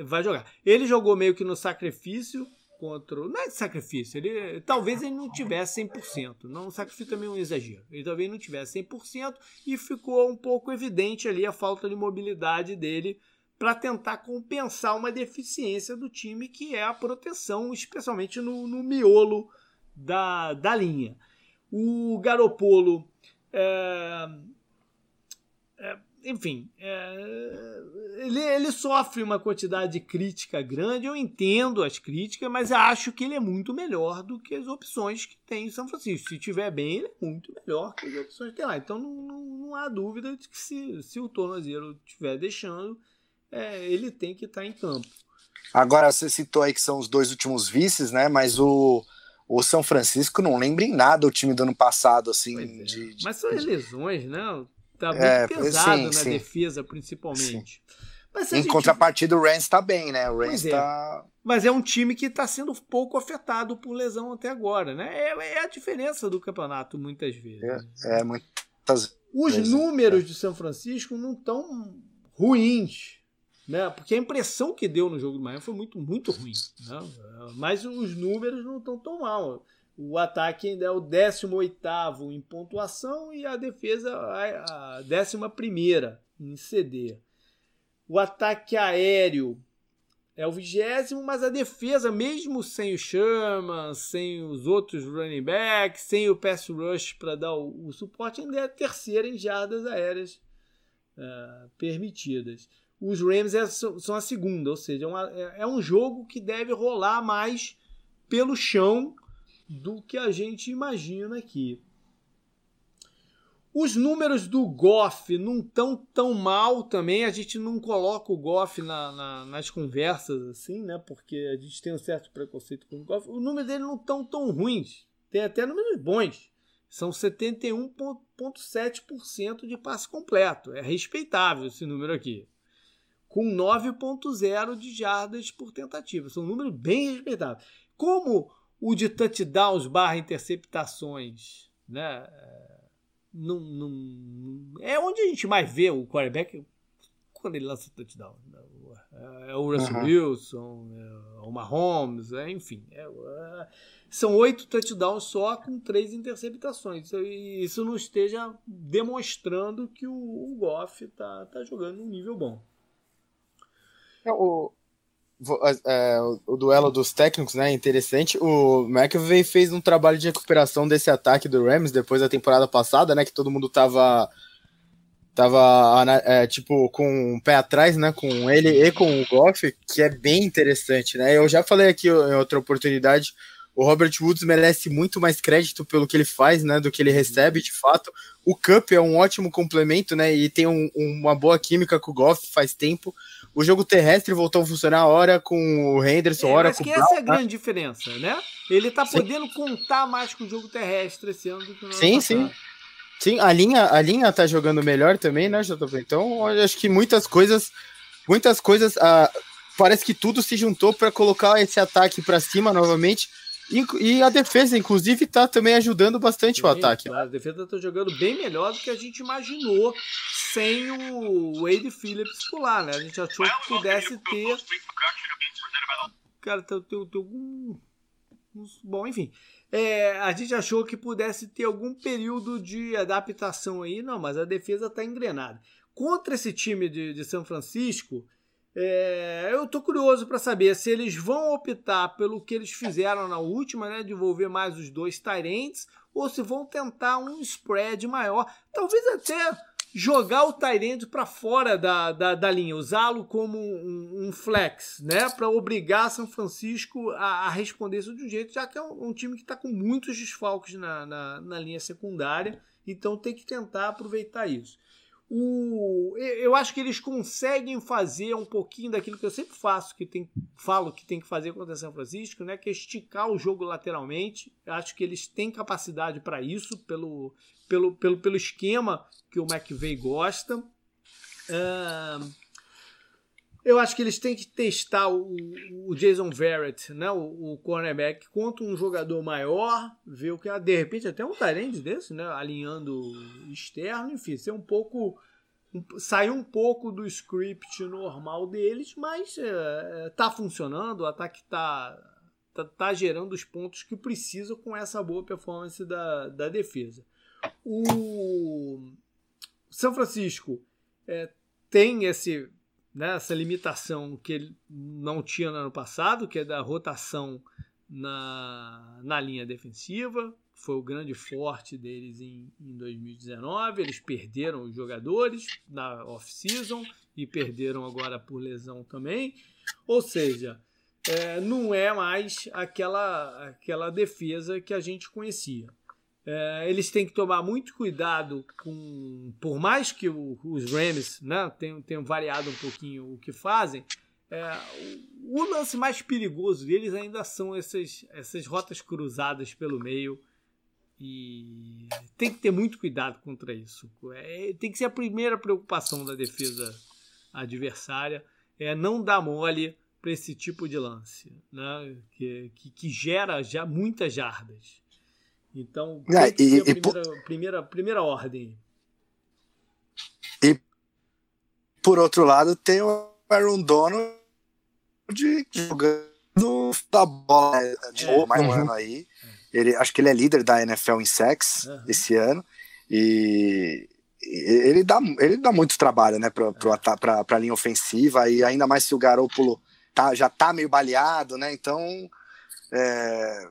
vai jogar. Ele jogou meio que no sacrifício, contra. Não é de sacrifício, ele, talvez ele não tivesse 100%. Não, sacrifício também é um exagero. Ele talvez não tivesse 100% e ficou um pouco evidente ali a falta de mobilidade dele para tentar compensar uma deficiência do time, que é a proteção, especialmente no, no miolo da, da linha. O Garopolo. É, enfim, é, ele, ele sofre uma quantidade de crítica grande. Eu entendo as críticas, mas acho que ele é muito melhor do que as opções que tem em São Francisco. Se tiver bem, ele é muito melhor que as opções que tem lá. Então não, não, não há dúvida de que se, se o tornozelo estiver deixando, é, ele tem que estar em campo. Agora, você citou aí que são os dois últimos vices, né? Mas o, o São Francisco não lembra em nada o time do ano passado, assim. É. De, de, Mas são as lesões, né? Tá muito é, pesado sim, na sim. defesa, principalmente. Mas em gente... contrapartida, o Rams tá bem, né? O Rams é. tá. Mas é um time que está sendo pouco afetado por lesão até agora, né? É, é a diferença do campeonato, muitas vezes. É, é muitas Os vezes, números é. de São Francisco não estão ruins, né? Porque a impressão que deu no jogo do Miami foi muito, muito ruim. Né? Mas os números não estão tão mal. O ataque ainda é o 18 em pontuação e a defesa a 11 em CD. O ataque aéreo é o vigésimo, mas a defesa, mesmo sem o Sherman, sem os outros running backs, sem o pass rush para dar o, o, suporte, ainda é a terceira em jardas aéreas uh, permitidas. Os Rams é, são a segunda, ou seja, é, uma, é, é um jogo que deve rolar mais pelo chão do que a gente imagina aqui. Os números do Goff não estão tão mal também. A gente não coloca o Goff na, na, nas conversas assim, né? Porque a gente tem um certo preconceito com o Goff. Os números dele não estão tão ruins. Tem até números bons. São 71,7% de passe completo. É respeitável esse número aqui. Com 9,0 de jardas por tentativa. São números bem respeitáveis. Como o de touchdowns barra interceptações, né? Não, não, é onde a gente mais vê o quarterback quando ele lança touchdown. Né? É o Russell uhum. Wilson, é o Mahomes, é, enfim. É, é, são oito touchdowns só com três interceptações. E isso não esteja demonstrando que o, o Goff está tá jogando num nível bom. É, o, é, o, duelo dos técnicos, né? Interessante. O McVay fez um trabalho de recuperação desse ataque do Rams depois da temporada passada, né? Que todo mundo tava. Tava, é, tipo, com o pé atrás, né? Com ele e com o Goff, que é bem interessante, né? Eu já falei aqui em outra oportunidade. O Robert Woods merece muito mais crédito pelo que ele faz, né? Do que ele recebe, de fato. O Cup é um ótimo complemento, né? E tem um, uma boa química com o Goff faz tempo. O jogo terrestre voltou a funcionar hora com o Henderson, é, hora com o Mas que essa é a grande diferença, né? Ele tá sim. podendo contar mais com o jogo terrestre esse ano do que no Sim, ano sim. Sim, a linha, a linha tá jogando melhor também, né, JP? Então, acho que muitas coisas, muitas coisas, ah, parece que tudo se juntou para colocar esse ataque para cima novamente. E a defesa, inclusive, tá também ajudando bastante o ataque. A defesa tá jogando bem melhor do que a gente imaginou sem o Wade Phillips lá, né? A gente achou que pudesse ter. Cara, tem, tem, tem algum. Bom, enfim. É, a gente achou que pudesse ter algum período de adaptação aí, não, mas a defesa está engrenada. Contra esse time de, de São Francisco, é, eu tô curioso para saber se eles vão optar pelo que eles fizeram na última, né, de envolver mais os dois Tyrants, ou se vão tentar um spread maior. Talvez até jogar o Tyrande para fora da, da, da linha, usá-lo como um, um, flex, né? Para obrigar São Francisco a, a, responder isso de um jeito, já que é um, um time que está com muitos desfalques na, na, na, linha secundária, então tem que tentar aproveitar isso. O, eu acho que eles conseguem fazer um pouquinho daquilo que eu sempre faço, que tem, falo que tem que fazer contra São Francisco, né? Que é esticar o jogo lateralmente. Eu acho que eles têm capacidade para isso, pelo, pelo, pelo, pelo esquema que o McVeigh gosta. Uh, eu acho que eles têm que testar o, o Jason Verrett, né, o, o, cornerback, contra um jogador maior, ver o que de repente até um Tyrande desse, né, alinhando externo, enfim, ser um pouco sair um pouco do script normal deles, mas é, é tá funcionando, o ataque tá, tá, tá gerando os pontos que precisa com essa boa performance da, da defesa. O São Francisco é, tem esse, né, essa limitação que ele não tinha no ano passado, que é da rotação na, na linha defensiva. Foi o grande forte deles em, em 2019. Eles perderam os jogadores na off-season e perderam agora por lesão também. Ou seja, é, não é mais aquela, aquela defesa que a gente conhecia. É, eles têm que tomar muito cuidado com. Por mais que o, os Rams né, tenham, tenham, variado um pouquinho o que fazem, é, o, o, lance mais perigoso deles ainda são essas, essas rotas cruzadas pelo meio. E tem que ter muito cuidado contra isso. É, tem que ser a primeira preocupação da defesa adversária. É não dar mole para esse tipo de lance, né, que, que, que gera já muitas jardas. Então, é, e, a primeira, por... primeira, primeira ordem. E por outro lado, tem o Aaron Donald de, jogando da bola né, de é, mais um uhum. ano aí. Ele, acho que ele é líder da NFL em sex uhum. esse ano. E ele dá, ele dá muito trabalho né, para é. a linha ofensiva, e ainda mais se o Garoppolo tá, já tá meio baleado, né? Então é,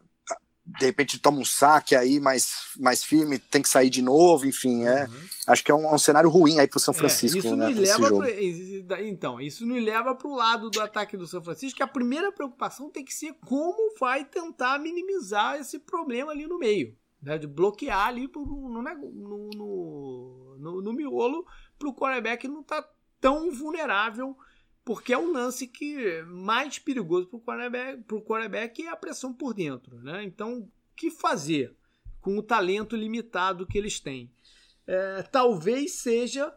de repente toma um saque aí mais, mais firme, tem que sair de novo, enfim, é. Uhum. Acho que é um, é um, cenário ruim aí pro São é, Francisco, é, isso né? leva pro, então, isso nos leva pro lado do ataque do São Francisco, que a primeira preocupação tem que ser como vai tentar minimizar esse problema ali no meio. né, de bloquear ali no, no, no, no, no miolo para o quarterback não estar tá tão vulnerável, porque é o lance que mais perigoso para o quarterback, quarterback é a pressão por dentro. Né? Então, o que fazer com o talento limitado que eles têm? É, talvez seja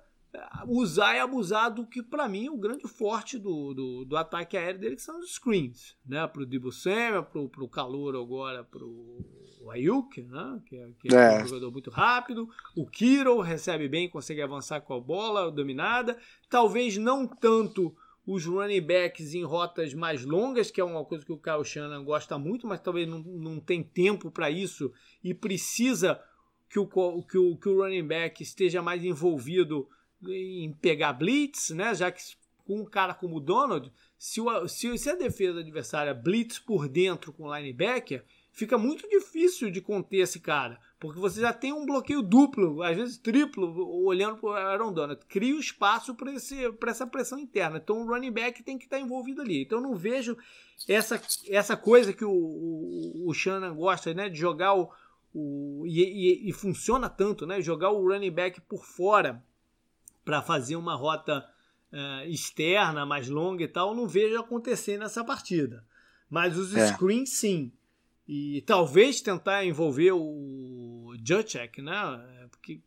usar e abusar do que, para mim, é o grande forte do, do, do, ataque aéreo dele, que são os screens. Né? Para o Debo Samuel, para o calor agora, para o Ayuk, né? que, é, que é, é, um jogador muito rápido. O Kiro recebe bem, consegue avançar com a bola dominada. Talvez não tanto os running backs em rotas mais longas, que é uma coisa que o Kyle Shannon gosta muito, mas talvez não, não tem tempo para isso e precisa que o, que, o, que o running back esteja mais envolvido em pegar blitz, né? Já que com um cara como o Donald, se, o, se, se a defesa adversária blitz por dentro com o linebacker, fica muito difícil de conter esse cara, porque você já tem um bloqueio duplo, às vezes triplo, olhando para o Aaron Donald. Cria o espaço para essa pressão interna. Então o running back tem que estar envolvido ali. Então eu não vejo essa, essa coisa que o, o, o Shannon gosta, né? De jogar o. o e, e, e funciona tanto, né? Jogar o running back por fora para fazer uma rota uh, externa, mais longa e tal, não vejo acontecer nessa partida. Mas os é. screens, sim. E talvez tentar envolver o Jacek, né? Porque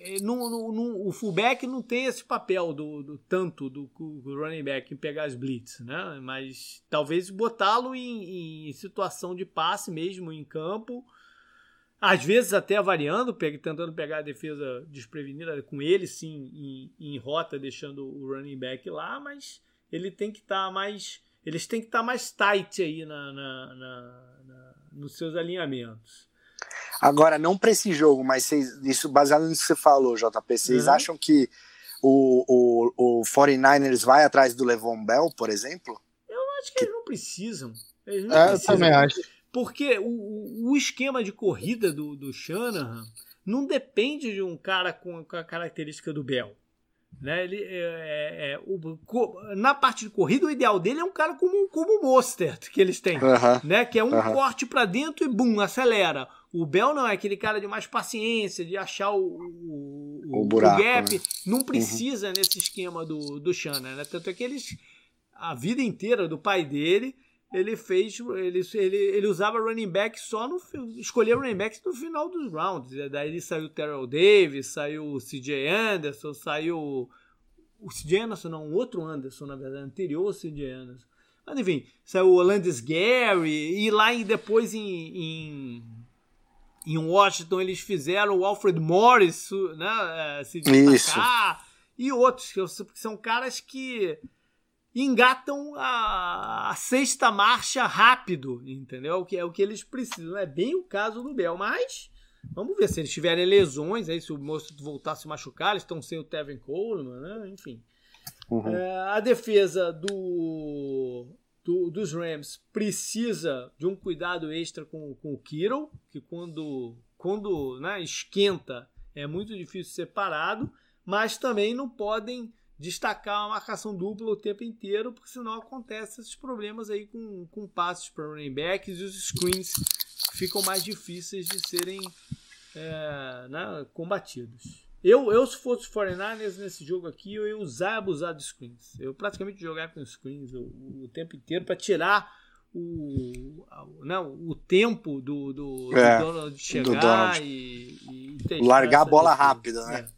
é, o fullback não tem esse papel do, do tanto do, do, running back em pegar as blitz, né? Mas talvez botá-lo em, em, situação de passe mesmo em campo às vezes até variando, tentando pegar a defesa desprevenida com ele sim em, em rota, deixando o running back lá, mas ele tem que estar tá mais. Eles têm que estar tá mais tight aí na, na, na, na, nos seus alinhamentos. Agora, não para esse jogo, mas vocês, isso baseado nisso que você falou, JP, vocês uhum. acham que o, o, o 49ers vai atrás do Levon Bell, por exemplo? Eu acho que, que... eles não precisam. Eles não é, precisam. Eu também acho. Porque o, o esquema de corrida do, do Shanahan não depende de um cara com, com a característica do Bell. Né? Ele, é, é, é o, na parte de corrida, o ideal dele é um cara como, como o Mostert que eles têm, né? que é um corte para dentro e bum, acelera. O Bell não é aquele cara de mais paciência, de achar o, o, o, buraco, o gap. Né? Não uhum. precisa uhum. nesse esquema do, do Shannon. Né? Tanto é que eles, a vida inteira do pai dele, ele fez. Ele, ele, ele usava running back só no. Escolhia running backs no final dos rounds. Daí saiu o Terrell Davis, saiu o CJ Anderson, saiu. O CJ Anderson, não, um outro Anderson, na verdade, anterior ao CJ Anderson. Mas enfim, saiu o Landis Gary, e lá e depois em, em, em, Washington eles fizeram o Alfred Morris né, se destacar, Isso. e outros, que são caras que engatam a, a, sexta marcha rápido, entendeu? Que é o que eles precisam. É bem o caso do Bel, mas vamos ver se eles tiverem lesões, aí se o moço voltar a se machucar, eles estão sem o Tevin Coleman, né? Enfim. Uhum. É, a defesa do, do, dos Rams precisa de um cuidado extra com, com o Kittle, que quando, quando né, esquenta é muito difícil separado, mas também não podem destacar uma marcação dupla o tempo inteiro, porque senão acontece esses problemas aí com, com passes para running backs e os screens ficam mais difíceis de serem é, né, combatidos. Eu, eu, se fosse 49ers nesse jogo aqui, eu ia usar e abusar de screens. Eu praticamente jogar com screens o, o tempo inteiro para tirar o, não, né, o tempo do, do, é, do Donald chegar do Donald. E, e largar a bola rápida, né? É.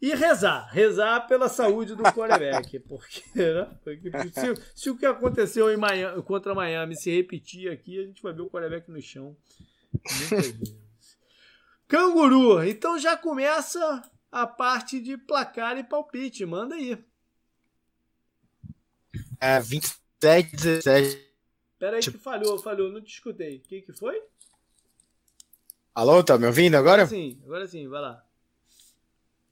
E rezar, rezar pela saúde do quarterback, [laughs] porque, né? porque se, se, o que aconteceu em Miami, contra Miami se repetir aqui, a gente vai ver o quarterback no chão. Canguru, então já começa a parte de placar e palpite, manda aí. É, 27, 17. Peraí que falhou, falhou, não te escutei. O que, que foi? Alô, tá me ouvindo agora? Agora sim, agora sim, vai lá.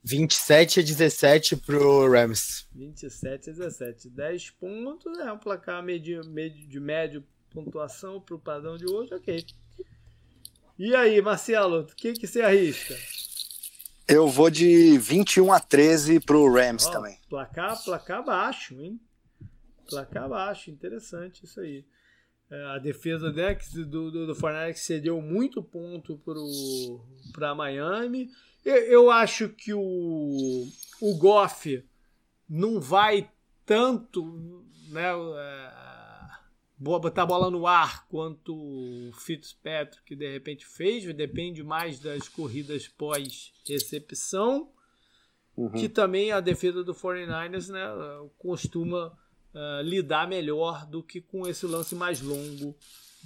27 a 17 pro Rams. 27 a 17. 10 pontos, é um placar médio, médio, de médio pontuação pro padrão de hoje, ok. E aí, Marcelo, o que, que você arrisca? Eu vou de 21 a 13 pro Rams Ó, também. Placar, placar baixo, hein? Placar baixo, interessante isso aí. É, a defesa né, do, do, do Fortnite cedeu muito ponto para Miami. Eu, eu, acho que o, o Goff não vai tanto né, é, botar a bola no ar quanto o Fitzpatrick que de repente fez, depende mais das corridas pós-recepção, uhum. que também a defesa do 49ers né, costuma uh, lidar melhor do que com esse lance mais longo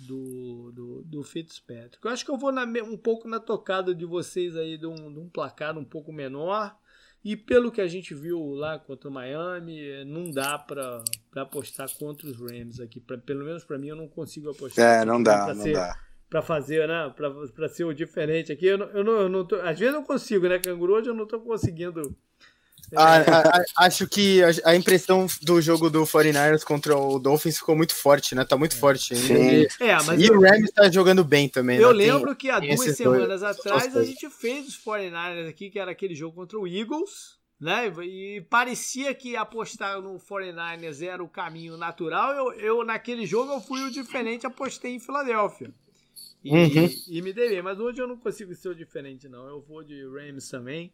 do, do, do Fitzpatrick. Eu acho que eu vou na, um pouco na tocada de vocês aí de um, de um placar um pouco menor. E pelo que a gente viu lá contra o Miami, não dá para apostar contra os Rams aqui. Pra, pelo menos para mim, eu não consigo apostar. É, não dá, não ser, dá. Para fazer, né? Para ser o diferente aqui. Eu não, eu não, eu não tô, às vezes eu consigo, né, Canguru? Hoje eu não estou conseguindo a, a, acho que a, a, impressão do jogo do 49ers contra o Dolphins ficou muito forte, né? Tá muito forte ainda. E, é, e eu, o Rams tá jogando bem também. Eu né? lembro tem, que há duas semanas dois, atrás a gente fez os 49ers aqui, que era aquele jogo contra o Eagles. Né? E parecia que apostar no 49ers era o caminho natural. Eu, eu naquele jogo eu fui o diferente, apostei em Filadélfia. E, uhum. e, e me dei bem. Mas hoje eu não consigo ser o diferente, não. Eu vou de Rams também.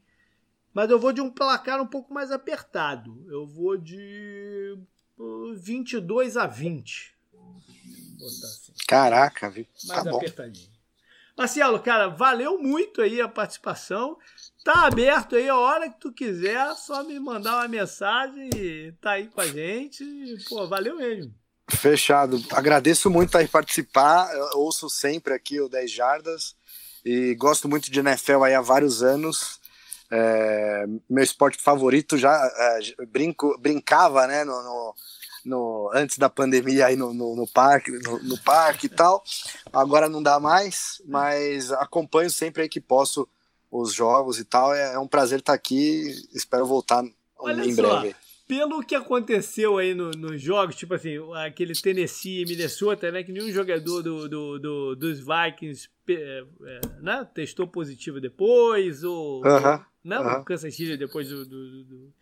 Mas eu vou de um placar um pouco mais apertado. Eu vou de 22 uh, a 20. Assim. Caraca, viu? Mais tá apertadinho. Bom. Marcelo, cara, valeu muito aí a participação. Tá aberto aí a hora que tu quiser, só me mandar uma mensagem e tá aí com a gente. Pô, valeu mesmo. Fechado. Agradeço muito aí participar. Eu ouço sempre aqui o 10 Jardas e gosto muito de NFL aí há vários anos. É, meu esporte favorito já é, brinco, brincava né, no, no, no, antes da pandemia aí no, no, no parque no, parque e tal agora não dá mais mas acompanho sempre aí que posso os jogos e tal é, é um prazer estar aqui espero voltar Olha em só. breve pelo que aconteceu aí no, nos jogos, tipo assim, aquele Tennessee e Minnesota, né? Que nenhum jogador do, do, do dos Vikings é, né, testou positivo depois, ou. Uh -huh, não, uh -huh. Kansas City depois do. do, do,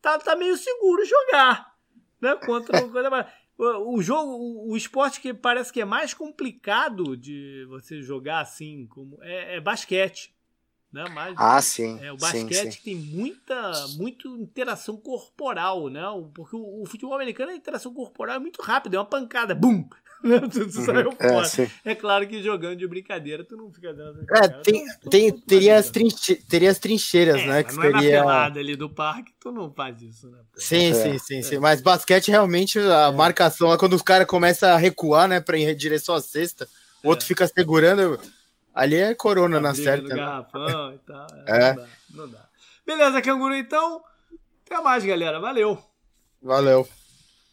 Tá, tá meio seguro jogar, né? Contra, contra o jogo, o esporte que parece que é mais complicado de você jogar assim, como é, é basquete. Né? Mas, ah, sim. É, o basquete sim, sim. tem muita, muita interação corporal, né? Porque o, o, futebol americano, a interação corporal é muito rápida, é uma pancada, bum! [laughs] Né? tu, tu uhum. fora. É, é, claro que jogando de brincadeira, tu não fica dando. É, tem, tu, tem, tu, teria, as trinche, teria as trincheiras, é, né? Que não seria... é na ali do parque, tu não faz isso, né? Sim, é. sim, sim, sim. Mas basquete realmente a é. marcação é quando os caras começam a recuar, né? Pra ir em direção à cesta, o outro fica segurando. Ali é corona na certa. Né? garrafão e tal. É, é. Não, dá, não dá. Beleza, canguru, então. Até mais, galera. Valeu. Valeu.